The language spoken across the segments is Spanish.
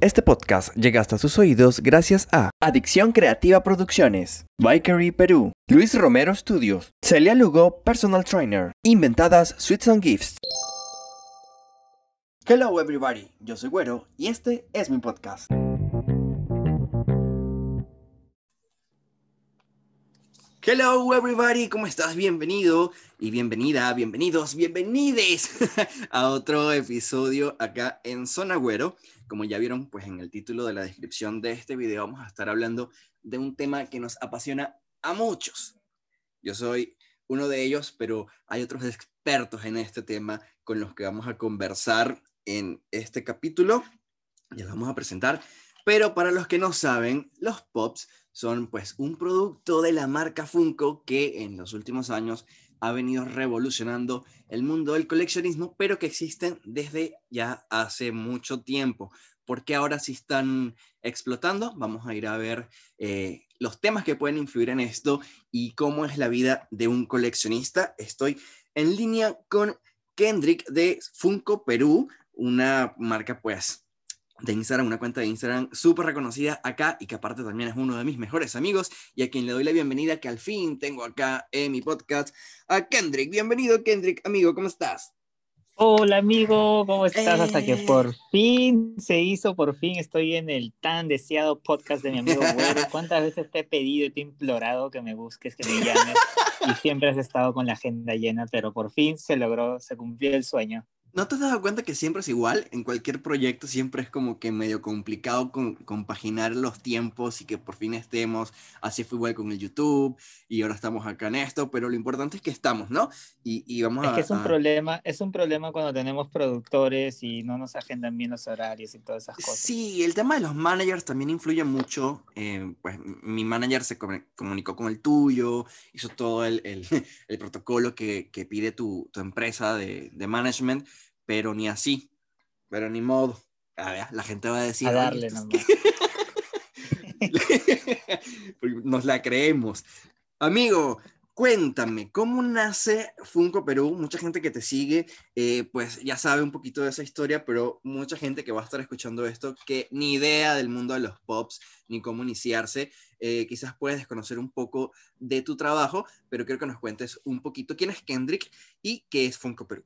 Este podcast llega hasta sus oídos gracias a Adicción Creativa Producciones, Bikery Perú, Luis Romero Studios, Celia Lugo Personal Trainer, Inventadas Sweets and Gifts. Hello everybody, yo soy Güero y este es mi podcast. Hello everybody, ¿cómo estás? Bienvenido y bienvenida, bienvenidos, bienvenides a otro episodio acá en Zona Güero. Como ya vieron, pues en el título de la descripción de este video vamos a estar hablando de un tema que nos apasiona a muchos. Yo soy uno de ellos, pero hay otros expertos en este tema con los que vamos a conversar en este capítulo. Ya los vamos a presentar. Pero para los que no saben, los pops son pues un producto de la marca Funko que en los últimos años ha venido revolucionando el mundo del coleccionismo, pero que existen desde ya hace mucho tiempo. ¿Por qué ahora sí están explotando? Vamos a ir a ver eh, los temas que pueden influir en esto y cómo es la vida de un coleccionista. Estoy en línea con Kendrick de Funko Perú, una marca pues de Instagram, una cuenta de Instagram súper reconocida acá y que aparte también es uno de mis mejores amigos y a quien le doy la bienvenida que al fin tengo acá en mi podcast a Kendrick. Bienvenido Kendrick, amigo, ¿cómo estás? Hola amigo, ¿cómo estás? Hasta que Eh. por fin se hizo, por fin estoy en el tan deseado podcast de mi amigo Güero. ¿Cuántas veces te he pedido y te he implorado que me busques, que me llames? Y siempre has estado con la agenda llena, pero por fin se logró, se cumplió el sueño. ¿No te has dado cuenta que siempre es igual? En cualquier proyecto siempre es como que medio complicado con- compaginar los tiempos y que por fin estemos. Así fue igual con el YouTube y ahora estamos acá en esto, pero lo importante es que estamos, ¿no? Y, y vamos Es a... que es un a- problema, es un problema cuando tenemos productores y no nos agendan bien los horarios y todas esas cosas. Sí, el tema de los managers también influye mucho. eh, pues mi manager se comu- comunicó con el tuyo, hizo todo el, el- el protocolo que, que pide tu, tu empresa de, de management, pero ni así, pero ni modo. A ver, la gente va a decir... A "Oye, darle estos- nomás. Nos la creemos. Amigo, cuéntame, ¿cómo nace Funko Perú? Mucha gente que te sigue, eh, pues ya sabe un poquito de esa historia, pero mucha gente que va a estar escuchando esto, que ni idea del mundo de los pops, ni cómo iniciarse, eh, quizás puedes desconocer un poco de tu trabajo, pero quiero que nos cuentes un poquito quién es Kendrick y qué es Funko Perú.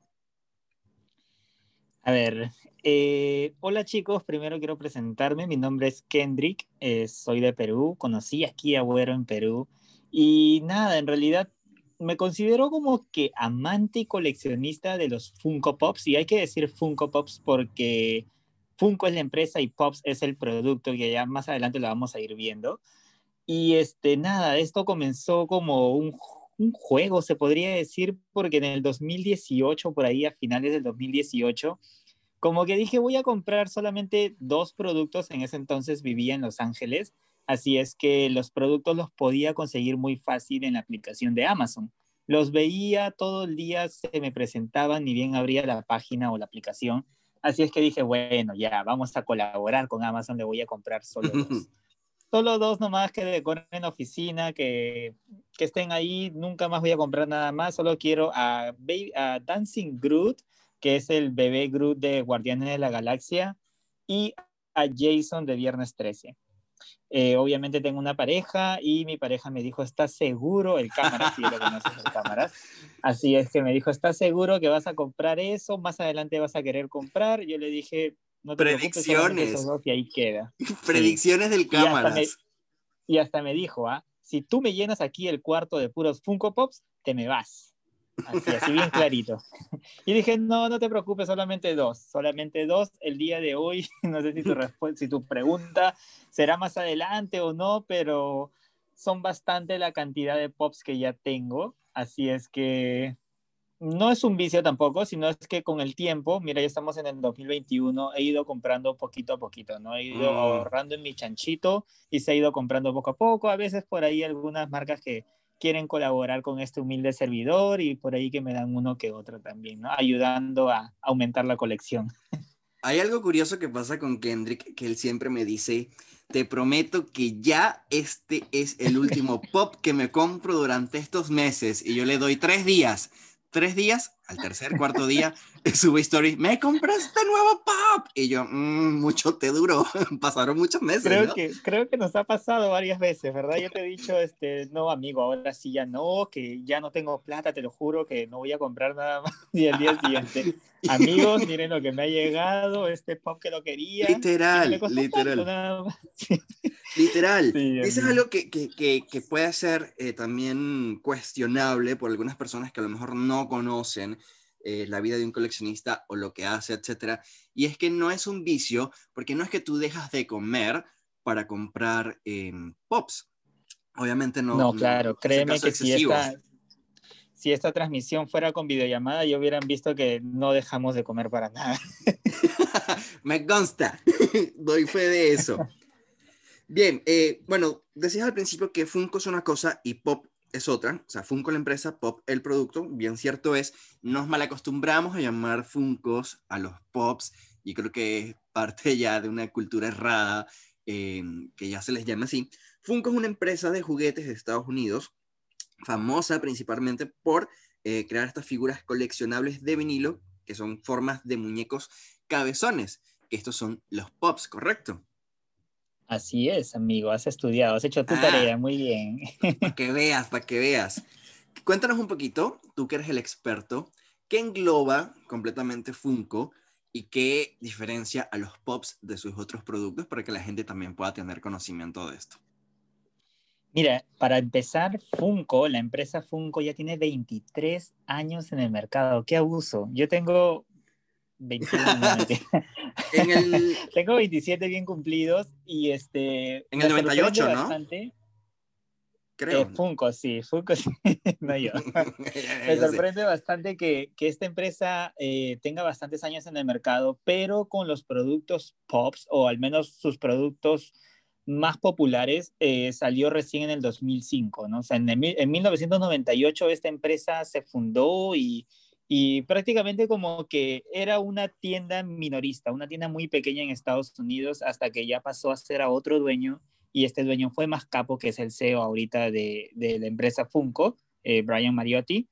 A ver, eh, hola chicos, primero quiero presentarme, mi nombre es Kendrick, eh, soy de Perú, conocí aquí a Güero en Perú y nada, en realidad me considero como que amante y coleccionista de los Funko Pops y hay que decir Funko Pops porque Funko es la empresa y Pops es el producto que ya más adelante lo vamos a ir viendo. Y este, nada, esto comenzó como un, un juego, se podría decir, porque en el 2018, por ahí a finales del 2018, como que dije, voy a comprar solamente dos productos, en ese entonces vivía en Los Ángeles, así es que los productos los podía conseguir muy fácil en la aplicación de Amazon. Los veía todo el día, se me presentaban, ni bien abría la página o la aplicación, así es que dije, bueno, ya, vamos a colaborar con Amazon, le voy a comprar solo dos solo dos nomás que decoren en oficina, que, que estén ahí, nunca más voy a comprar nada más, solo quiero a, Baby- a Dancing Groot, que es el bebé Groot de Guardianes de la Galaxia, y a Jason de Viernes 13. Eh, obviamente tengo una pareja y mi pareja me dijo, ¿estás seguro? El cámara, si lo conoces, el cámaras. Así es que me dijo, ¿estás seguro que vas a comprar eso? Más adelante vas a querer comprar. Yo le dije, no te Predicciones. esos dos y ahí queda. Predicciones del Y hasta, me, cámaras. y hasta me dijo, ¿ah? Si tú me llenas aquí el cuarto de puros Funko Pops, te me vas. Así, así bien clarito. Y dije, no, no te preocupes, solamente dos. Solamente dos el día de hoy. No sé si tu, si tu pregunta será más adelante o no, pero son bastante la cantidad de Pops que ya tengo. Así es que no es un vicio tampoco, sino es que con el tiempo, mira, ya estamos en el 2021, he ido comprando poquito a poquito, ¿no? He ido Mm. ahorrando en mi chanchito y se ha ido comprando poco a poco. A veces por ahí algunas marcas que quieren colaborar con este humilde servidor y por ahí que me dan uno que otro también, ¿no? Ayudando a aumentar la colección. Hay algo curioso que pasa con Kendrick, que él siempre me dice, te prometo que ya este es el último pop que me compro durante estos meses y yo le doy tres días. Tres días al tercer, cuarto día, sube story, me compraste nuevo pop. Y yo, mmm, mucho te duró, pasaron muchos meses. Creo, que, creo que nos ha pasado varias veces, ¿verdad? Yo te he dicho, este, no, amigo, ahora sí ya no, que ya no tengo plata, te lo juro, que no voy a comprar nada más ni el día siguiente. Amigos, miren lo que me ha llegado, este pop que lo quería. Literal, literal. Literal. Eso es algo que, que, que, puede ser eh, también cuestionable por algunas personas que a lo mejor no conocen eh, la vida de un coleccionista o lo que hace, etc. Y es que no es un vicio, porque no es que tú dejas de comer para comprar em, pops. Obviamente no. No, claro, créeme que si esta, si esta transmisión fuera con videollamada, ya hubieran visto que no dejamos de comer para nada. Me consta, doy fe de eso. Bien, eh, bueno, decías al principio que Funko es una cosa y Pop es otra. O sea, Funko la empresa, Pop el producto. Bien cierto es, nos malacostumbramos a llamar Funkos a los Pops y creo que es parte ya de una cultura errada em, que ya se les llama así. Funko es una empresa de juguetes de Estados Unidos, famosa principalmente por eh, crear estas figuras coleccionables de vinilo, que son formas de muñecos cabezones, que estos son los Pops, ¿correcto? Así es, amigo, has estudiado, has hecho tu ah. tarea, muy bien. Para que veas, para que veas. Cuéntanos un poquito, tú que eres el experto, ¿qué engloba completamente Funko y qué diferencia a los pops de sus otros productos para que la gente también pueda tener conocimiento de esto? Mira, para empezar, Funko, la empresa Funko ya tiene 23 años en el mercado. ¡Qué abuso! Yo tengo 21, Tengo 27 bien cumplidos y este... En el 98, ¿no? Creo. Eh, Funko, sí, Funko, sí, no yo. Me sorprende bastante que, que, esta empresa eh, tenga bastantes años en el mercado, pero con los productos POPs, o al menos sus productos más populares, eh, salió recién en el 2005, ¿no? O sea, en, en 1998 esta empresa se fundó y, y prácticamente como que era una tienda minorista, una tienda muy pequeña en Estados Unidos hasta que ya pasó a ser a otro dueño y este dueño fue más capo que es el CEO ahorita de, de la empresa Funko, eh, Brian Mariotti,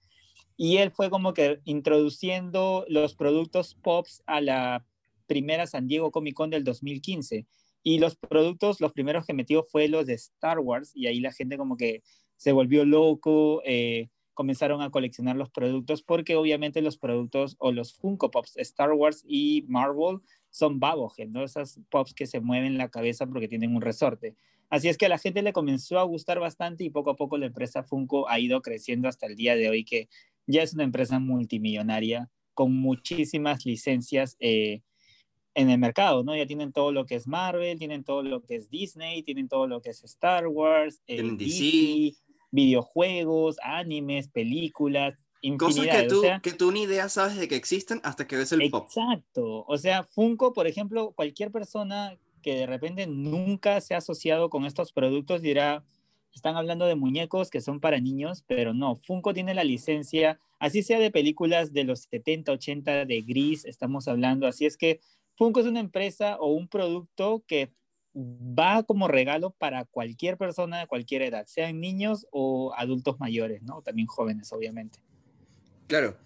y él fue como que introduciendo los productos Pops a la primera San Diego Comic Con del 2015. Y los productos, los primeros que metió fue los de Star Wars y ahí la gente como que se volvió loco. Eh, comenzaron a coleccionar los productos porque obviamente los productos o los Funko Pops Star Wars y Marvel son Babohead, ¿no? Esas pops que se mueven la cabeza porque tienen un resorte. Así es que a la gente le comenzó a gustar bastante y poco a poco la empresa Funko ha ido creciendo hasta el día de hoy que ya es una empresa multimillonaria con muchísimas licencias eh, en el mercado, ¿no? Ya tienen todo lo que es Marvel, tienen todo lo que es Disney, tienen todo lo que es Star Wars, eh, DC, videojuegos, animes, películas, Cosas que tú, que tú ni idea sabes de que existen hasta que ves el pop. Exacto. O sea, Funko, por ejemplo, cualquier persona que de repente nunca se ha asociado con estos productos dirá, están hablando de muñecos que son para niños, pero no, Funko tiene la licencia, así sea de películas de los 70, 80, de Gris, estamos hablando, así es que Funko es una empresa o un producto que va como regalo para cualquier persona de cualquier edad, sean niños o adultos mayores, ¿no? También jóvenes, obviamente. Claro.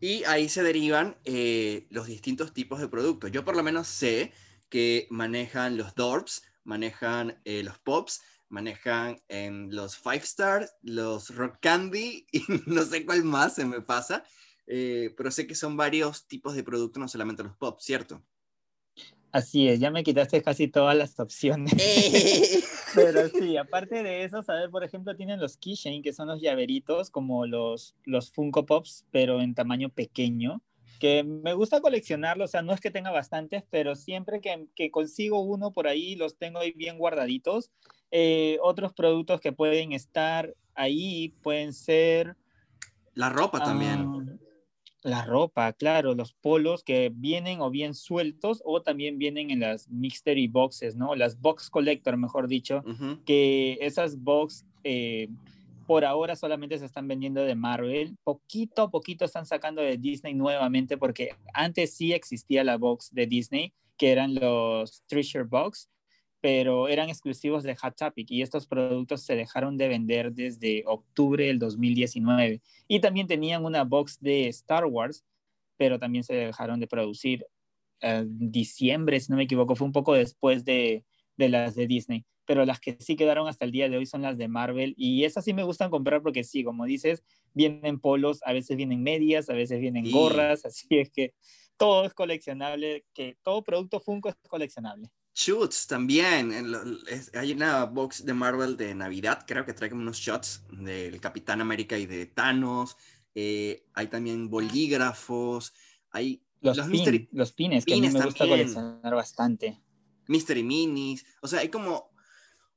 Y ahí se derivan eh, los distintos tipos de productos. Yo por lo menos sé que manejan los Dorps, manejan eh, los Pops, manejan en los Five Stars, los Rock Candy y no sé cuál más se me pasa, eh, pero sé que son varios tipos de productos, no solamente los Pops, ¿cierto? Así es, ya me quitaste casi todas las opciones. Eh. Pero sí, aparte de eso, saber, por ejemplo, tienen los keychain, que son los llaveritos, como los, los Funko Pops, pero en tamaño pequeño, que me gusta coleccionarlos, o sea, no es que tenga bastantes, pero siempre que, que consigo uno por ahí, los tengo ahí bien guardaditos. Eh, otros productos que pueden estar ahí pueden ser... La ropa también. La ropa, claro, los polos que vienen o bien sueltos o también vienen en las mystery boxes, ¿no? Las box collector, mejor dicho, que esas box eh, por ahora solamente se están vendiendo de Marvel, poquito a poquito están sacando de Disney nuevamente porque antes sí existía la box de Disney, que eran los Treasure Box, pero eran exclusivos de Hot Topic y estos productos se dejaron de vender desde octubre del 2019. Y también tenían una box de Star Wars, pero también se dejaron de producir en diciembre, si no me equivoco, fue un poco después de, de las de Disney pero las que sí quedaron hasta el día de hoy son las de Marvel y esas sí me gustan comprar porque sí, como dices, vienen polos, a veces vienen medias, a veces vienen gorras, así es que todo es coleccionable, que todo producto Funko es coleccionable. Shoots también. Hay una box de Marvel de Navidad, creo que trae como unos shots del Capitán América y de Thanos. Eh, hay también bolígrafos. Hay los, los, los pines, que a mí me gusta coleccionar bastante. Mystery Minis. O sea, hay como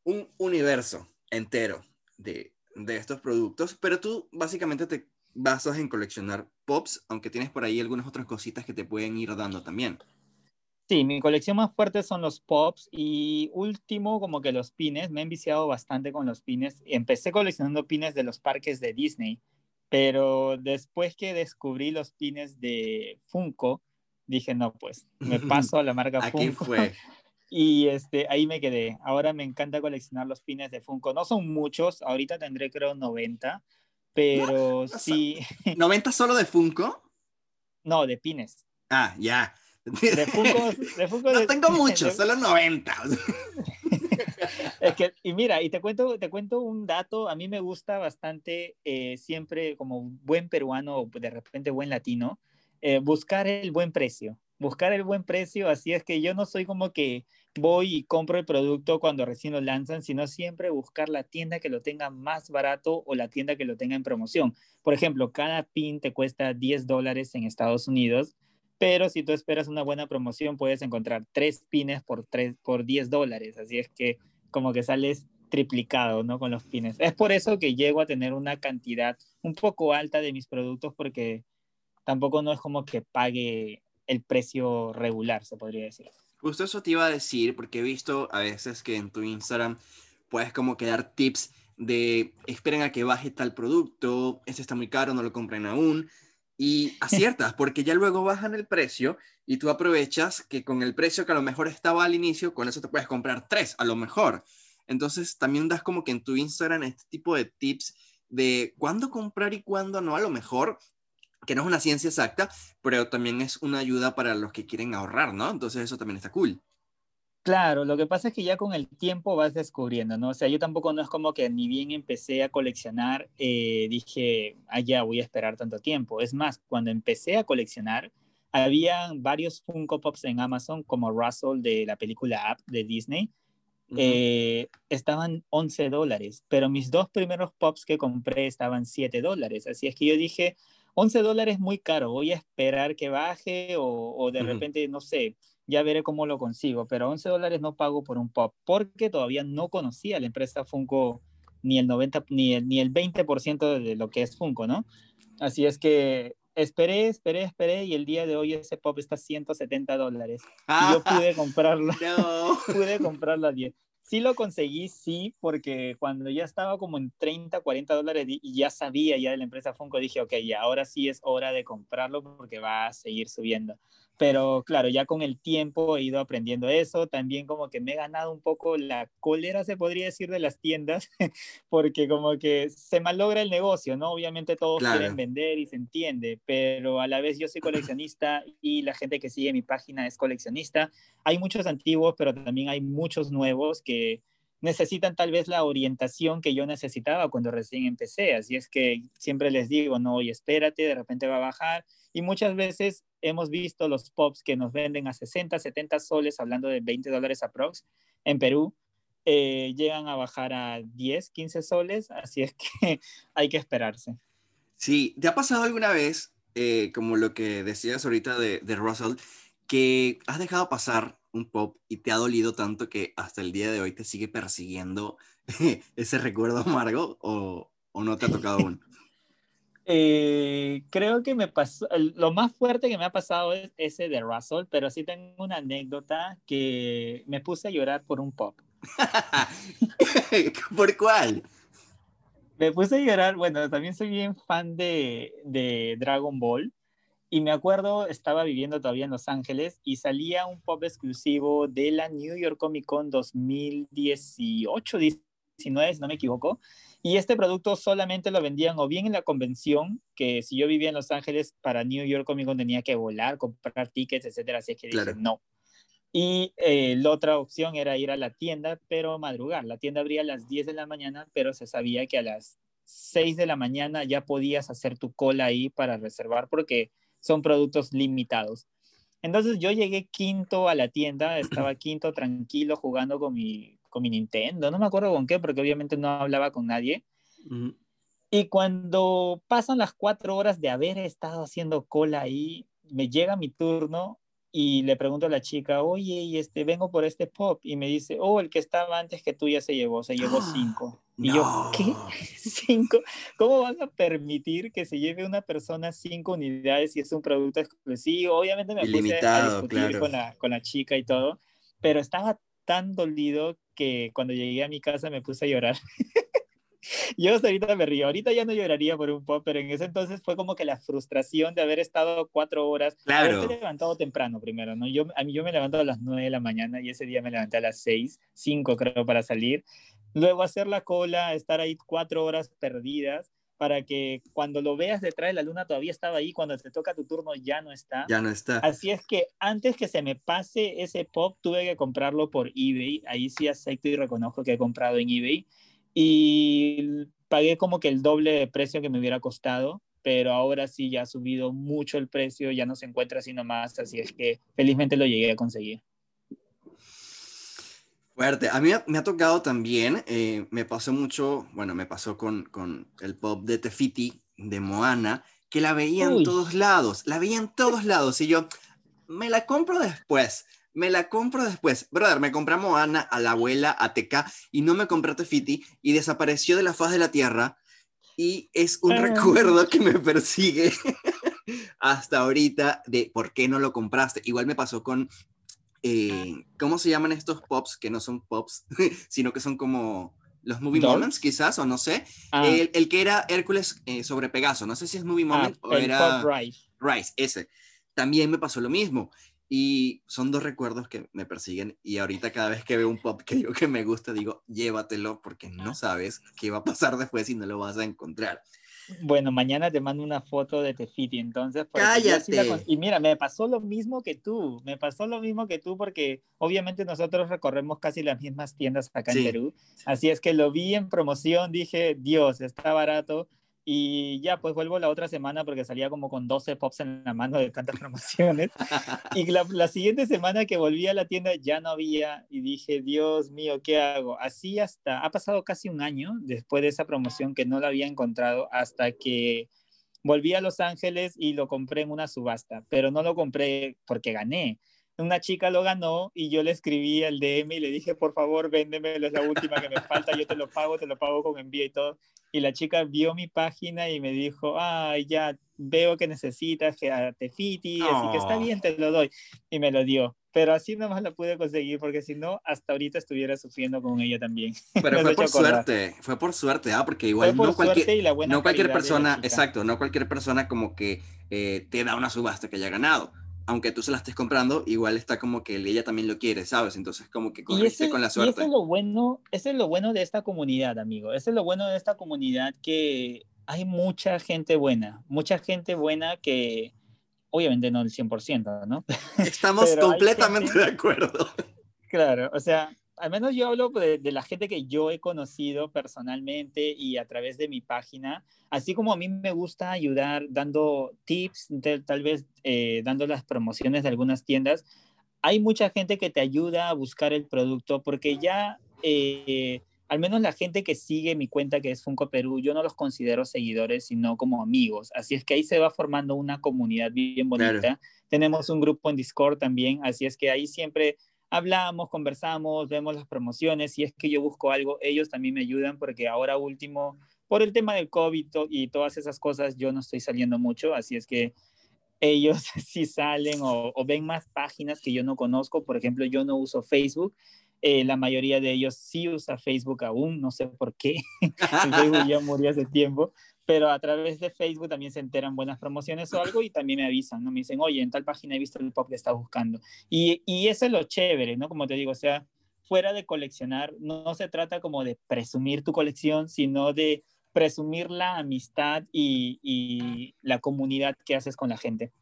un universo entero de, estos productos, pero tú básicamente te basas en coleccionar pops, aunque tienes por ahí algunas otras cositas que te pueden ir dando también. Sí, mi colección más fuerte son los pops y último como que los pines. Me he enviciado bastante con los pines. Empecé coleccionando pines de los parques de Disney, pero después que descubrí los pines de Funko, dije, no, pues me paso a la marca Aquí Fue. Y este, ahí me quedé. Ahora me encanta coleccionar los pines de Funko. No son muchos, ahorita tendré creo 90, pero sí. ¿90 solo de Funko? No, de pines. Ah, ya. De Funko. De Funko no tengo muchos, solo 90. es que, y mira, y te cuento, te cuento un dato. A mí me gusta bastante, eh, siempre como buen peruano, de repente buen latino, eh, buscar el buen precio buscar el buen precio, así es que yo no soy como que voy y compro el producto cuando recién lo lanzan, sino siempre buscar la tienda que lo tenga más barato o la tienda que lo tenga en promoción. Por ejemplo, cada pin te cuesta 10 dólares en Estados Unidos, pero si tú esperas una buena promoción puedes encontrar tres pines por, tres, por 10 dólares, así es que como que sales triplicado, ¿no? Con los pines. Es por eso que llego a tener una cantidad un poco alta de mis productos porque tampoco no es como que pague el precio regular, se podría decir. Justo eso te iba a decir, porque he visto a veces que en tu Instagram puedes como que dar tips de esperen a que baje tal producto, este está muy caro, no lo compren aún. Y aciertas, porque ya luego bajan el precio y tú aprovechas que con el precio que a lo mejor estaba al inicio, con eso te puedes comprar tres, a lo mejor. Entonces también das como que en tu Instagram este tipo de tips de cuándo comprar y cuándo no, a lo mejor que no es una ciencia exacta, pero también es una ayuda para los que quieren ahorrar, ¿no? Entonces eso también está cool. Claro, lo que pasa es que ya con el tiempo vas descubriendo, ¿no? O sea, yo tampoco no es como que ni bien empecé a coleccionar, eh, dije, ah, ya voy a esperar tanto tiempo. Es más, cuando empecé a coleccionar, había varios Funko Pops en Amazon, como Russell de la película App de Disney, eh, estaban 11 dólares, pero mis dos primeros Pops que compré estaban 7 dólares. Así es que yo dije, 11 dólares muy caro, voy a esperar que baje o, de repente, no sé, ya veré cómo lo consigo, pero 11 dólares no pago por un pop porque todavía no conocía la empresa Funko ni el 90 ni el, ni el 20% de lo que es Funko, ¿no? Así es que esperé, esperé, esperé y el día de hoy ese pop está 170 dólares. y yo pude comprarlo. No. pude comprarlo a 10. Sí lo conseguí, sí, porque cuando ya estaba como en 30, 40 dólares y ya sabía ya de la empresa Funko, dije, ok, ahora sí es hora de comprarlo porque va a seguir subiendo. Pero claro, ya con el tiempo he ido aprendiendo eso. También como que me he ganado un poco la cólera, se podría decir, de las tiendas, porque como que se malogra el negocio, ¿no? Obviamente todos quieren vender y se entiende, pero a la vez yo soy coleccionista y la gente que sigue mi página es coleccionista. Hay muchos antiguos, pero también hay muchos nuevos que necesitan tal vez la orientación que yo necesitaba cuando recién empecé. Así es que siempre les digo, no, y espérate, de repente va a bajar. Y muchas veces hemos visto los pops que nos venden a 60, 70 soles, hablando de 20 dólares aprox, en Perú, eh, llegan a bajar a 10, 15 soles, así es que hay que esperarse. Sí, ¿te ha pasado alguna vez, eh, como lo que decías ahorita de, de Russell, que has dejado pasar un pop y te ha dolido tanto que hasta el día de hoy te sigue persiguiendo ese recuerdo amargo o, o no te ha tocado aún? Eh, creo que me pasó, lo más fuerte que me ha pasado es ese de Russell, pero sí tengo una anécdota que me puse a llorar por un pop. ¿Por cuál? Me puse a llorar, bueno, también soy bien fan de, de Dragon Ball Y me acuerdo, estaba viviendo todavía en Los Ángeles y salía un pop exclusivo de la New York Comic Con 2018, 19, si no me equivoco. Y este producto solamente lo vendían o bien en la convención, que si yo vivía en Los Ángeles para New York Comic Con tenía que volar, comprar tickets, etcétera. Así que dije, no. Y eh, la otra opción era ir a la tienda, pero madrugar. La tienda abría a las 10 de la mañana, pero se sabía que a las 6 de la mañana ya podías hacer tu cola ahí para reservar porque son productos limitados. Entonces yo llegué quinto a la tienda, estaba quinto tranquilo jugando con mi, con mi Nintendo, no me acuerdo con qué, porque obviamente no hablaba con nadie. Y cuando pasan las cuatro horas de haber estado haciendo cola ahí, me llega mi turno y le pregunto a la chica, oye, y este, vengo por este pop, y me dice, oh, el que estaba antes que tú ya se llevó, se llevó cinco. Y yo, ¿qué? ¿Cinco? ¿Cómo van a permitir que se lleve una persona cinco unidades si es un producto exclusivo? Obviamente me puse a discutir con, la, con la chica y todo, pero estaba tan dolido que cuando llegué a mi casa me puse a llorar. yo hasta ahorita me río. Ahorita ya no lloraría por un pop, pero en ese entonces fue como que la frustración de haber estado cuatro horas. Claro. Haberte levantado temprano primero, ¿no? Yo, a mí yo me levanto a las nueve de la mañana y ese día me levanté a las seis, cinco creo para salir. Luego hacer la cola, estar ahí cuatro horas perdidas para que cuando lo veas detrás de la luna todavía estaba ahí, cuando te toca tu turno ya no está. Ya no está. Así es que antes que se me pase ese pop, tuve que comprarlo por eBay. Ahí sí acepto y reconozco que he comprado en eBay y pagué como que el doble de precio que me hubiera costado, pero ahora sí ya ha subido mucho el precio, ya no se encuentra así nomás, así es que felizmente lo llegué a conseguir. Fuerte. A mí me ha tocado también, eh, me pasó mucho, bueno, me pasó con, con el pop de Tefiti, de Moana, que la veía en todos lados, la veía en todos lados y yo, me la compro después me la compro después. Brother, me compramos a Ana, a la abuela, a TK, y no me compré Tefiti, y desapareció de la faz de la tierra, y es un ah. recuerdo que me persigue hasta ahorita de por qué no lo compraste. Igual me pasó con, eh, ¿cómo se llaman estos pops? Que no son pops, sino que son como los Movie Moments, quizás, o no sé. Ah. El, que era Hércules eh, sobre Pegaso, no sé si es Movie ah, Moment o era... Pop Rice. Rice, ese. También me pasó lo mismo. Y son dos recuerdos que me persiguen y ahorita cada vez que veo un pop que yo que me gusta digo, llévatelo porque no sabes qué va a pasar después y no lo vas a encontrar. Bueno, mañana te mando una foto de Tefiti, entonces... ¡Cállate! Y mira, me pasó lo mismo que tú, me pasó lo mismo que tú porque obviamente nosotros recorremos casi las mismas tiendas acá en Perú, así es que lo vi en promoción, dije, Dios, está barato, y ya, pues vuelvo la otra semana porque salía como con 12 pops en la mano de tantas promociones. y la, la, siguiente semana que volví a la tienda ya no había y dije, Dios mío, ¿qué hago? Así hasta, ha pasado casi un año después de esa promoción que no la había encontrado hasta que volví a Los Ángeles y lo compré en una subasta, pero no lo compré porque gané. Una chica lo ganó y yo le escribí al DM y le dije, por favor, véndemelo, es la última que me falta, yo te lo pago, te lo pago con envío y todo y la chica vio mi página y me dijo, ay, ya veo que necesitas que te fiti, así que está bien, te lo doy. Y me lo dio. Pero así nomás lo pude conseguir, porque si no, hasta ahorita estuviera sufriendo con ella también. Pero fue por suerte, fue por suerte, ¿ah? porque igual no cualquier, no cualquier persona, exacto, no cualquier persona como que eh, te da una subasta que haya ganado aunque tú se la estés comprando, igual está como que ella también lo quiere, ¿sabes? Entonces como que corriste con la suerte. Y eso es lo bueno, eso es lo bueno de esta comunidad, amigo. Eso es lo bueno de esta comunidad que hay mucha gente buena, mucha gente buena que obviamente no el 100%, ¿no? Estamos completamente de acuerdo. Claro, o sea, al menos yo hablo de, la gente que yo he conocido personalmente y a través de mi página, así como a mí me gusta ayudar dando tips, tal vez eh, dando las promociones de algunas tiendas, hay mucha gente que te ayuda a buscar el producto porque ya, eh, al menos la gente que sigue mi cuenta que es Funko Perú, yo no los considero seguidores, sino como amigos. Así es que ahí se va formando una comunidad bien bonita. Tenemos un grupo en Discord también, así es que ahí siempre hablamos, conversamos, vemos las promociones, si es que yo busco algo, ellos también me ayudan porque ahora último, por el tema del COVID y todas esas cosas, yo no estoy saliendo mucho, así es que ellos sí salen o, ven más páginas que yo no conozco, por ejemplo, yo no uso Facebook, eh, la mayoría de ellos sí usa Facebook aún, no sé por qué, Facebook ya murió hace tiempo, pero a través de Facebook también se enteran buenas promociones o algo y también me avisan, ¿no? Me dicen, oye, en tal página he visto el pop que está buscando. Y, y eso es lo chévere, ¿no? Como te digo, o sea, fuera de coleccionar, no, se trata como de presumir tu colección, sino de presumir la amistad y, y la comunidad que haces con la gente.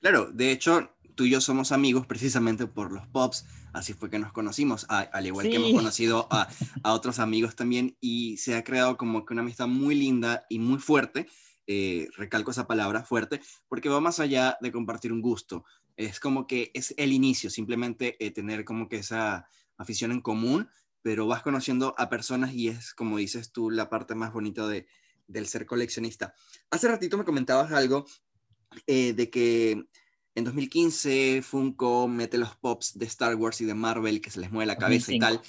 Claro, de hecho, tú y yo somos amigos precisamente por los pops, así fue que nos conocimos, al igual que hemos conocido a, a, otros amigos también, y se ha creado como que una amistad muy linda y muy fuerte, eh, recalco esa palabra, fuerte, porque va más allá de compartir un gusto, es como que es el inicio, simplemente eh, tener como que esa afición en común, pero vas conociendo a personas y es, como dices tú, la parte más bonita de, del ser coleccionista. Hace ratito me comentabas algo eh, de que en 2015 Funko mete los pops de Star Wars y de Marvel que se les mueve la cabeza y tal.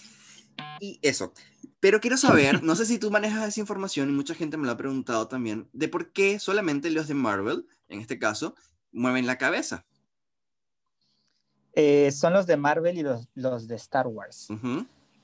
Y eso. Pero quiero saber, no sé si tú manejas esa información y mucha gente me lo ha preguntado también, de por qué solamente los de Marvel, en este caso, mueven la cabeza. Eh, son los de Marvel y los, los de Star Wars.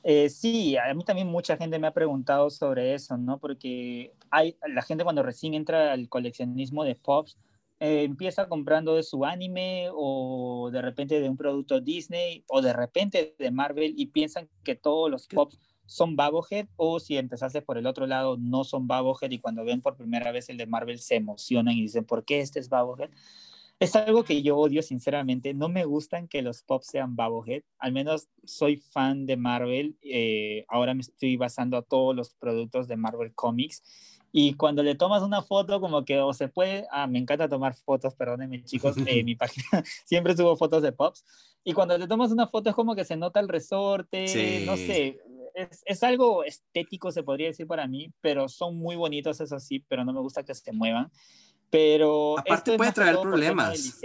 Eh, sí, a mí también mucha gente me ha preguntado sobre eso, ¿no? Porque hay, la gente cuando recién entra al coleccionismo de pops, eh, empieza comprando de su anime o de repente de un producto Disney o de repente de Marvel y piensan que todos los pops son Babohead o si empezaste por el otro lado no son Babohead y cuando ven por primera vez el de Marvel se emocionan y dicen ¿por qué este es Babohead? Es algo que yo odio sinceramente, no me gustan que los pops sean Babohead, al menos soy fan de Marvel, eh, ahora me estoy basando a todos los productos de Marvel Comics y cuando le tomas una foto, como que o se puede, ah, me encanta tomar fotos, perdónenme chicos, eh, mi página siempre subo fotos de pops. Y cuando le tomas una foto es como que se nota el resorte, no sé, es, es, algo estético, se podría decir para mí, pero son muy bonitos, eso sí, pero no me gusta que se muevan. Pero aparte puede traer problemas.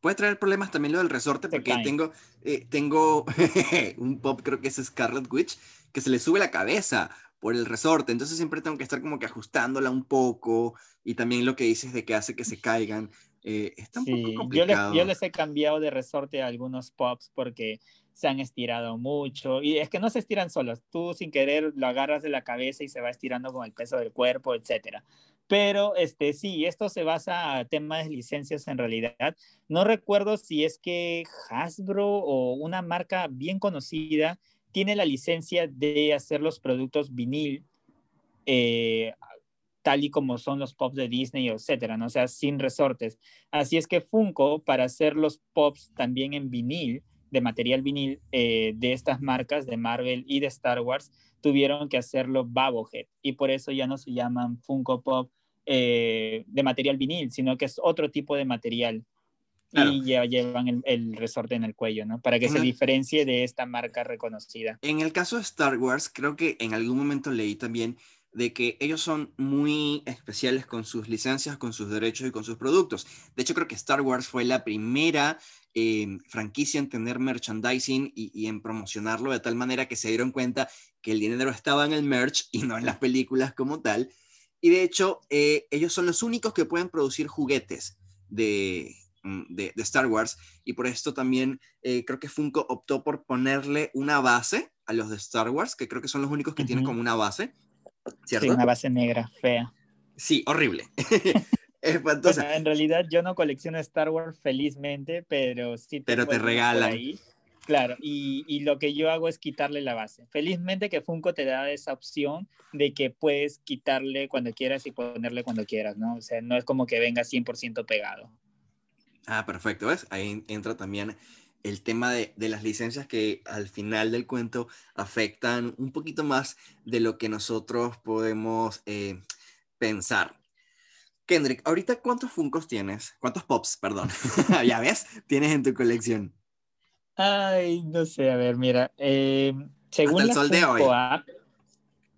Puede traer problemas también lo del resorte, porque tengo, eh, tengo un pop, creo que es Scarlet Witch, que se le sube la cabeza por el resorte, entonces siempre tengo que estar como que ajustándola un poco y también lo que dices de que hace que se caigan. Eh, está un poco complicado. Yo, les, he cambiado de resorte a algunos pops porque se han estirado mucho y es que no se estiran solos, tú sin querer lo agarras de la cabeza y se va estirando con el peso del cuerpo, etcétera. Pero este sí, esto se basa a temas de licencias en realidad. No recuerdo si es que Hasbro o una marca bien conocida tiene la licencia de hacer los productos vinil, eh, tal y como son los pops de Disney, etcétera, ¿no? o sea, sin resortes. Así es que Funko, para hacer los pops también en vinil, de material vinil eh, de estas marcas, de Marvel y de Star Wars, tuvieron que hacerlo Babohead, y por eso ya no se llaman Funko Pop eh, de material vinil, sino que es otro tipo de material y ya llevan el, resorte en el cuello, ¿no? Para que se diferencie de esta marca reconocida. En el caso de Star Wars, creo que en algún momento leí también de que ellos son muy especiales con sus licencias, con sus derechos y con sus productos. De hecho, creo que Star Wars fue la primera em, franquicia en tener merchandising y, en promocionarlo de tal manera que se dieron cuenta que el dinero estaba en el merch y no en las películas como tal. Y de hecho, eh, ellos son los únicos que pueden producir juguetes de, Mm, de, Star Wars y por esto también eh, creo que Funko optó por ponerle una base a los de Star Wars, que creo que son los únicos que tienen como una base, ¿cierto? Sí, una base negra, fea. Sí, horrible. en realidad yo no colecciono Star Wars felizmente, pero sí. Pero te regalan. Claro, y, y, lo que yo hago es quitarle la base. Felizmente que Funko te da esa opción de que puedes quitarle cuando quieras y ponerle cuando quieras, ¿no? O sea, no es como que venga 100% pegado. Ah, perfecto, ¿ves? Ahí entra también el tema de, las licencias que al final del cuento afectan un poquito más de lo que nosotros podemos eh, pensar. Kendrick, ahorita cuántos Funcos tienes? ¿Cuántos Pops, perdón? ya ves, tienes en tu colección. Ay, no sé, a ver, mira, eh, según la Funko App,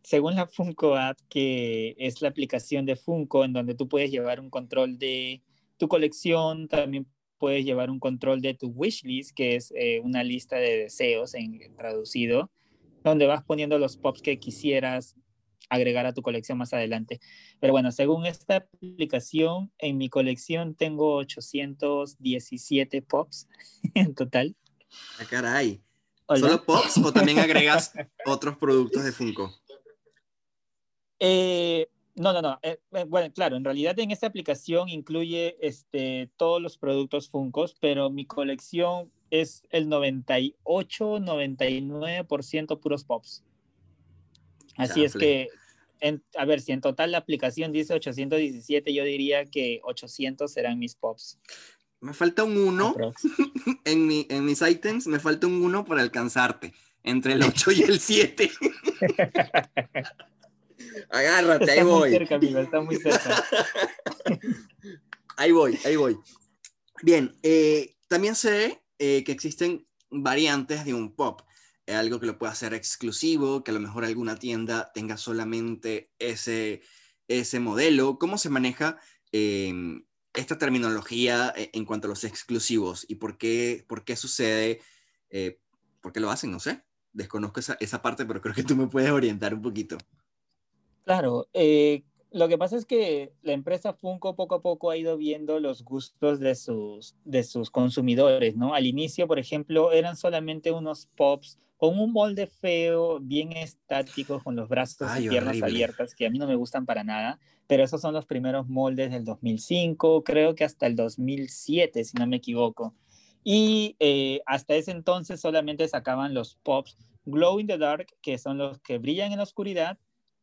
según la Funko App, que es la aplicación de Funko en donde tú puedes llevar un control de tu colección, también puedes llevar un control de tu wishlist, que es eh, una lista de deseos en, traducido, donde vas poniendo los pops que quisieras agregar a tu colección más adelante. Pero bueno, según esta aplicación, en mi colección tengo 817 pops en total. Ah, caray. ¿Solo pops o también agregas otros productos de Funko? Eh, No, no, no. Eh, eh, bueno, claro, en realidad en esta aplicación incluye este, todos los productos Funkos, pero mi colección es el 98, 99% puros pops. Así es que, a ver, si en total la aplicación dice 817, yo diría que 800 serán mis pops. Me falta un 1 en, mi, en mis items, me falta un 1 para alcanzarte, entre el 8 y el 7. Agárrate, ahí voy. Cerca, amigo, está muy cerca. ahí voy, ahí voy. Bien, eh, también sé eh, que existen variantes de un pop. algo que lo pueda hacer exclusivo, que a lo mejor alguna tienda tenga solamente ese, ese modelo. ¿Cómo se maneja em, esta terminología eh, en cuanto a los exclusivos y por qué, por qué sucede? ¿Por qué lo hacen? No sé. Desconozco esa, esa parte, pero creo que tú me puedes orientar un poquito. Claro, eh, lo que pasa es que la empresa Funko poco a poco ha ido viendo los gustos de sus, de sus consumidores, ¿no? Al inicio, por ejemplo, eran solamente unos pops con un molde feo, bien estático, con los brazos y piernas abiertas, que a mí no me gustan para nada, pero esos son los primeros moldes del 2005, creo que hasta el 2007, si no me equivoco. Y eh, hasta ese entonces solamente sacaban los pops Glow in the Dark, que son los que brillan en la oscuridad,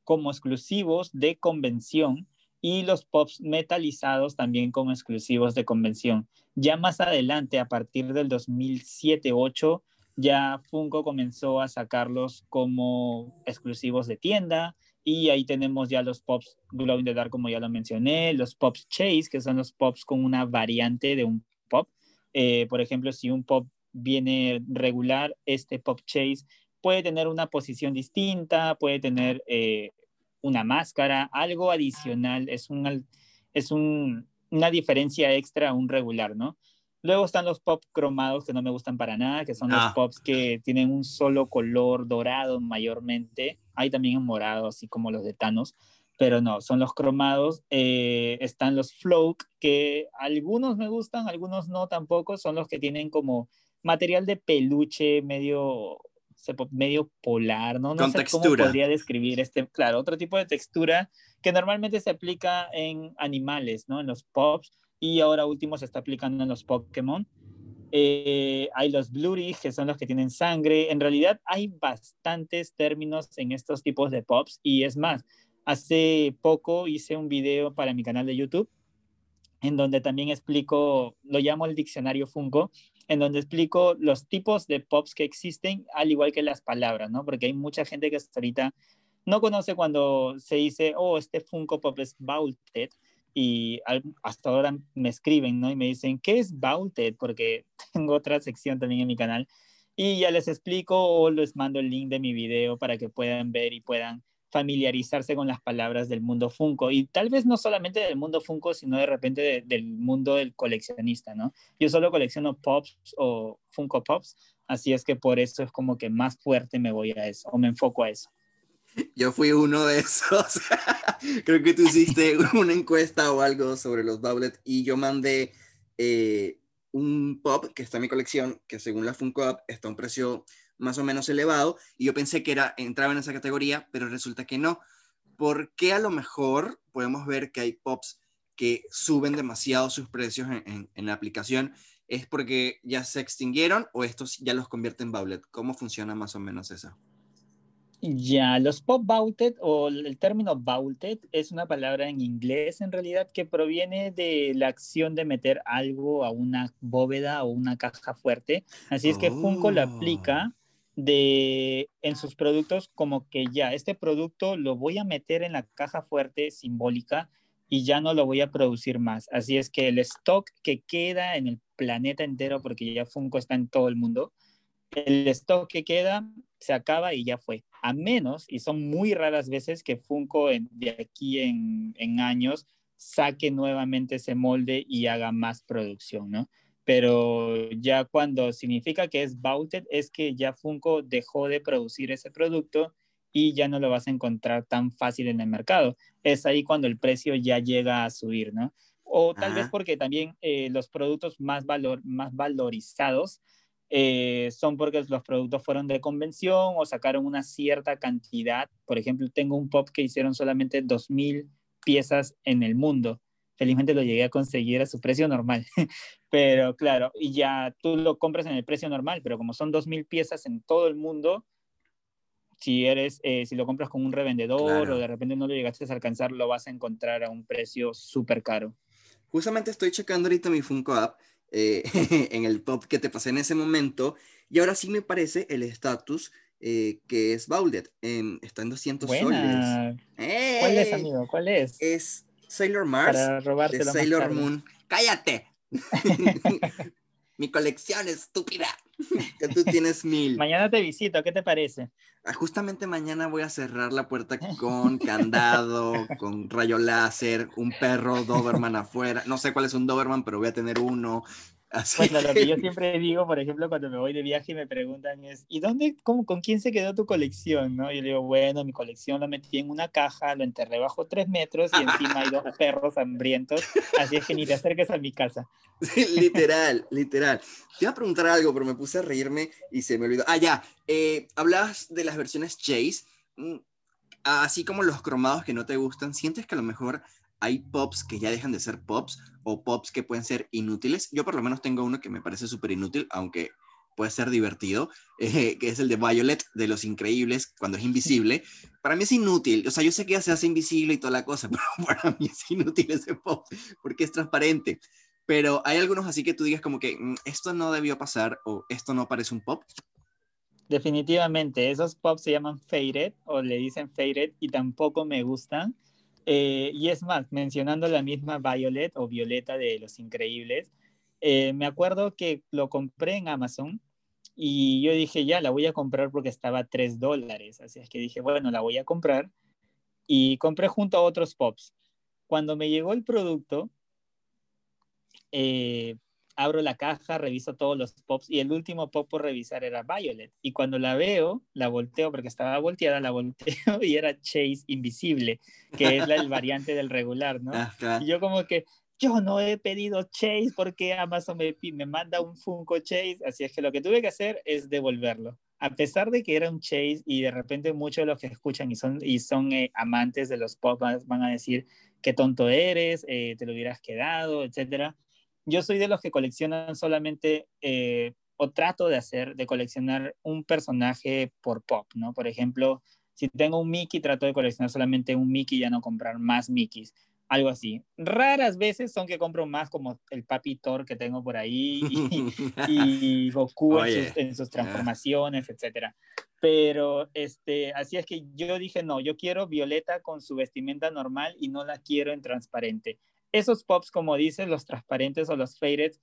como exclusivos de convención y los pops metalizados también como exclusivos de convención. Ya más adelante, a partir del 2007-8, ya Funko comenzó a sacarlos como exclusivos de tienda y ahí tenemos ya los pops Glow in the Dark, como ya lo mencioné, los pops Chase, que son los pops con una variante de un pop. Eh, por ejemplo, si un pop viene regular, este pop Chase puede tener una posición distinta, puede tener eh, una máscara, algo adicional, es, un, es un, una diferencia extra a un regular, ¿no? Luego están los pop cromados que no me gustan para nada, que son los ah. pops que tienen un solo color dorado mayormente. Hay también en morado, así como los de Thanos, pero no, son los cromados. Eh, están los float, que algunos me gustan, algunos no tampoco. Son los que tienen como material de peluche medio medio polar, ¿no? No sé cómo podría describir este, claro, otro tipo de textura que normalmente se aplica en animales, ¿no? En los pops y ahora último se está aplicando en los Pokémon. Eh, hay los blurry, que son los que tienen sangre. En realidad hay bastantes términos en estos tipos de pops y es más, hace poco hice un video para mi canal de YouTube en donde también explico, lo llamo el diccionario Funko, en donde explico los tipos de pops que existen, al igual que las palabras, ¿no? Porque hay mucha gente que hasta ahorita no conoce cuando se dice, oh, este Funko Pop es Vaulted, y hasta ahora me escriben, ¿no? Y me dicen, ¿qué es Vaulted? Porque tengo otra sección también en mi canal, y ya les explico o les mando el link de mi video para que puedan ver y puedan familiarizarse con las palabras del mundo Funko y tal vez no solamente del mundo Funko, sino de repente del mundo del coleccionista, ¿no? Yo solo colecciono Pops o Funko Pops, así es que por eso es como que más fuerte me voy a eso o me enfoco a eso. Yo fui uno de esos. Creo que tú hiciste una encuesta o algo sobre los Bowlet y yo mandé eh, un pop que está en mi colección, que según la Funko App está a un precio más o menos elevado y yo pensé que era, entraba en esa categoría, pero resulta que no. ¿Por qué a lo mejor podemos ver que hay pops que suben demasiado sus precios en, la aplicación? ¿Es porque ya se extinguieron o estos ya los convierte en Bowlet? ¿Cómo funciona más o menos eso? Ya, los pop vaulted o el término vaulted es una palabra en inglés en realidad que proviene de la acción de meter algo a una bóveda o una caja fuerte. Así es que Funko lo aplica oh de en sus productos como que ya este producto lo voy a meter en la caja fuerte simbólica y ya no lo voy a producir más. Así es que el stock que queda en el planeta entero, porque ya Funko está en todo el mundo, el stock que queda se acaba y ya fue. A menos, y son muy raras veces que Funko de aquí en, en años saque nuevamente ese molde y haga más producción, ¿no? Pero ya cuando significa que es bouted es que ya Funko dejó de producir ese producto y ya no lo vas a encontrar tan fácil en el mercado. Es ahí cuando el precio ya llega a subir, ¿no? O tal vez porque también eh, los productos más, valor, más valorizados eh, son porque los productos fueron de convención o sacaron una cierta cantidad. Por ejemplo, tengo un pop que hicieron solamente 2.000 piezas en el mundo. Felizmente lo llegué a conseguir a su precio normal. pero claro, y ya tú lo compras en el precio normal, pero como son 2.000 piezas en todo el mundo, si eres, eh, si lo compras con un revendedor o de repente no lo llegaste a alcanzar, lo vas a encontrar a un precio súper caro. Justamente estoy checando ahorita mi Funko App eh, en el top que te pasé en ese momento y ahora sí me parece el estatus eh, que es Baudet. está en 200 soles. ¿Cuál es, amigo? ¿Cuál es? Es Sailor Mars. Para robarte Sailor Moon. ¡Cállate! Mi colección estúpida. que tú tienes mil. Mañana te visito, ¿qué te parece? Ah, justamente mañana voy a cerrar la puerta con candado, con rayo láser, un perro Doberman afuera. No sé cuál es un Doberman, pero voy a tener uno. Bueno, lo que yo siempre digo, por ejemplo, cuando me voy de viaje y me preguntan es, ¿y dónde, cómo, con quién se quedó tu colección? ¿no? Yo le digo, bueno, mi colección la metí en una caja, lo enterré bajo tres metros y encima hay dos perros hambrientos, así es que ni te acerques a mi casa. literal, literal. Te iba a preguntar algo, pero me puse a reírme y se me olvidó. Ah, ya, eh, hablabas de las versiones Chase, mm, así como los cromados que no te gustan, ¿sientes que a lo mejor hay pops que ya dejan de ser pops o pops que pueden ser inútiles. Yo por lo menos tengo uno que me parece súper inútil, aunque puede ser divertido, eh, que es el de Violet de Los Increíbles, cuando es invisible. Para mí es inútil, o sea, yo sé que ya se hace invisible y toda la cosa, pero para mí es inútil ese pop, porque es transparente. Pero hay algunos así que tú digas como que mm, esto no debió pasar o esto no parece un pop. Definitivamente, esos pops se llaman faded o le dicen faded y tampoco me gustan eh, y es más, mencionando la misma Violet o Violeta de Los Increíbles, eh, me acuerdo que lo compré en Amazon y yo dije, ya, la voy a comprar porque estaba a 3 dólares. Así es que dije, bueno, la voy a comprar. Y compré junto a otros pops. Cuando me llegó el producto, eh, abro la caja, reviso todos los pops y el último pop por revisar era Violet. Y cuando la veo, la volteo porque estaba volteada, la volteo y era Chase Invisible, que es la, el variante del regular, ¿no? Ah, y yo como que, yo no he pedido Chase porque Amazon me, me manda un Funko Chase, así es que lo que tuve que hacer es devolverlo. A pesar de que era un Chase y de repente muchos de los que escuchan y son, y son eh, amantes de los pops van a decir, qué tonto eres, eh, te lo hubieras quedado, etcétera yo soy de los que coleccionan solamente, eh, o trato de hacer, de coleccionar un personaje por pop, ¿no? Por ejemplo, si tengo un Mickey, trato de coleccionar solamente un Mickey y ya no comprar más Mickeys. Algo así. Raras veces son que compro más como el Papi Thor que tengo por ahí y, Goku en, sus, transformaciones, etc. Pero este, así es que yo dije, no, yo quiero Violeta con su vestimenta normal y no la quiero en transparente esos pops, como dices, los transparentes o los faded,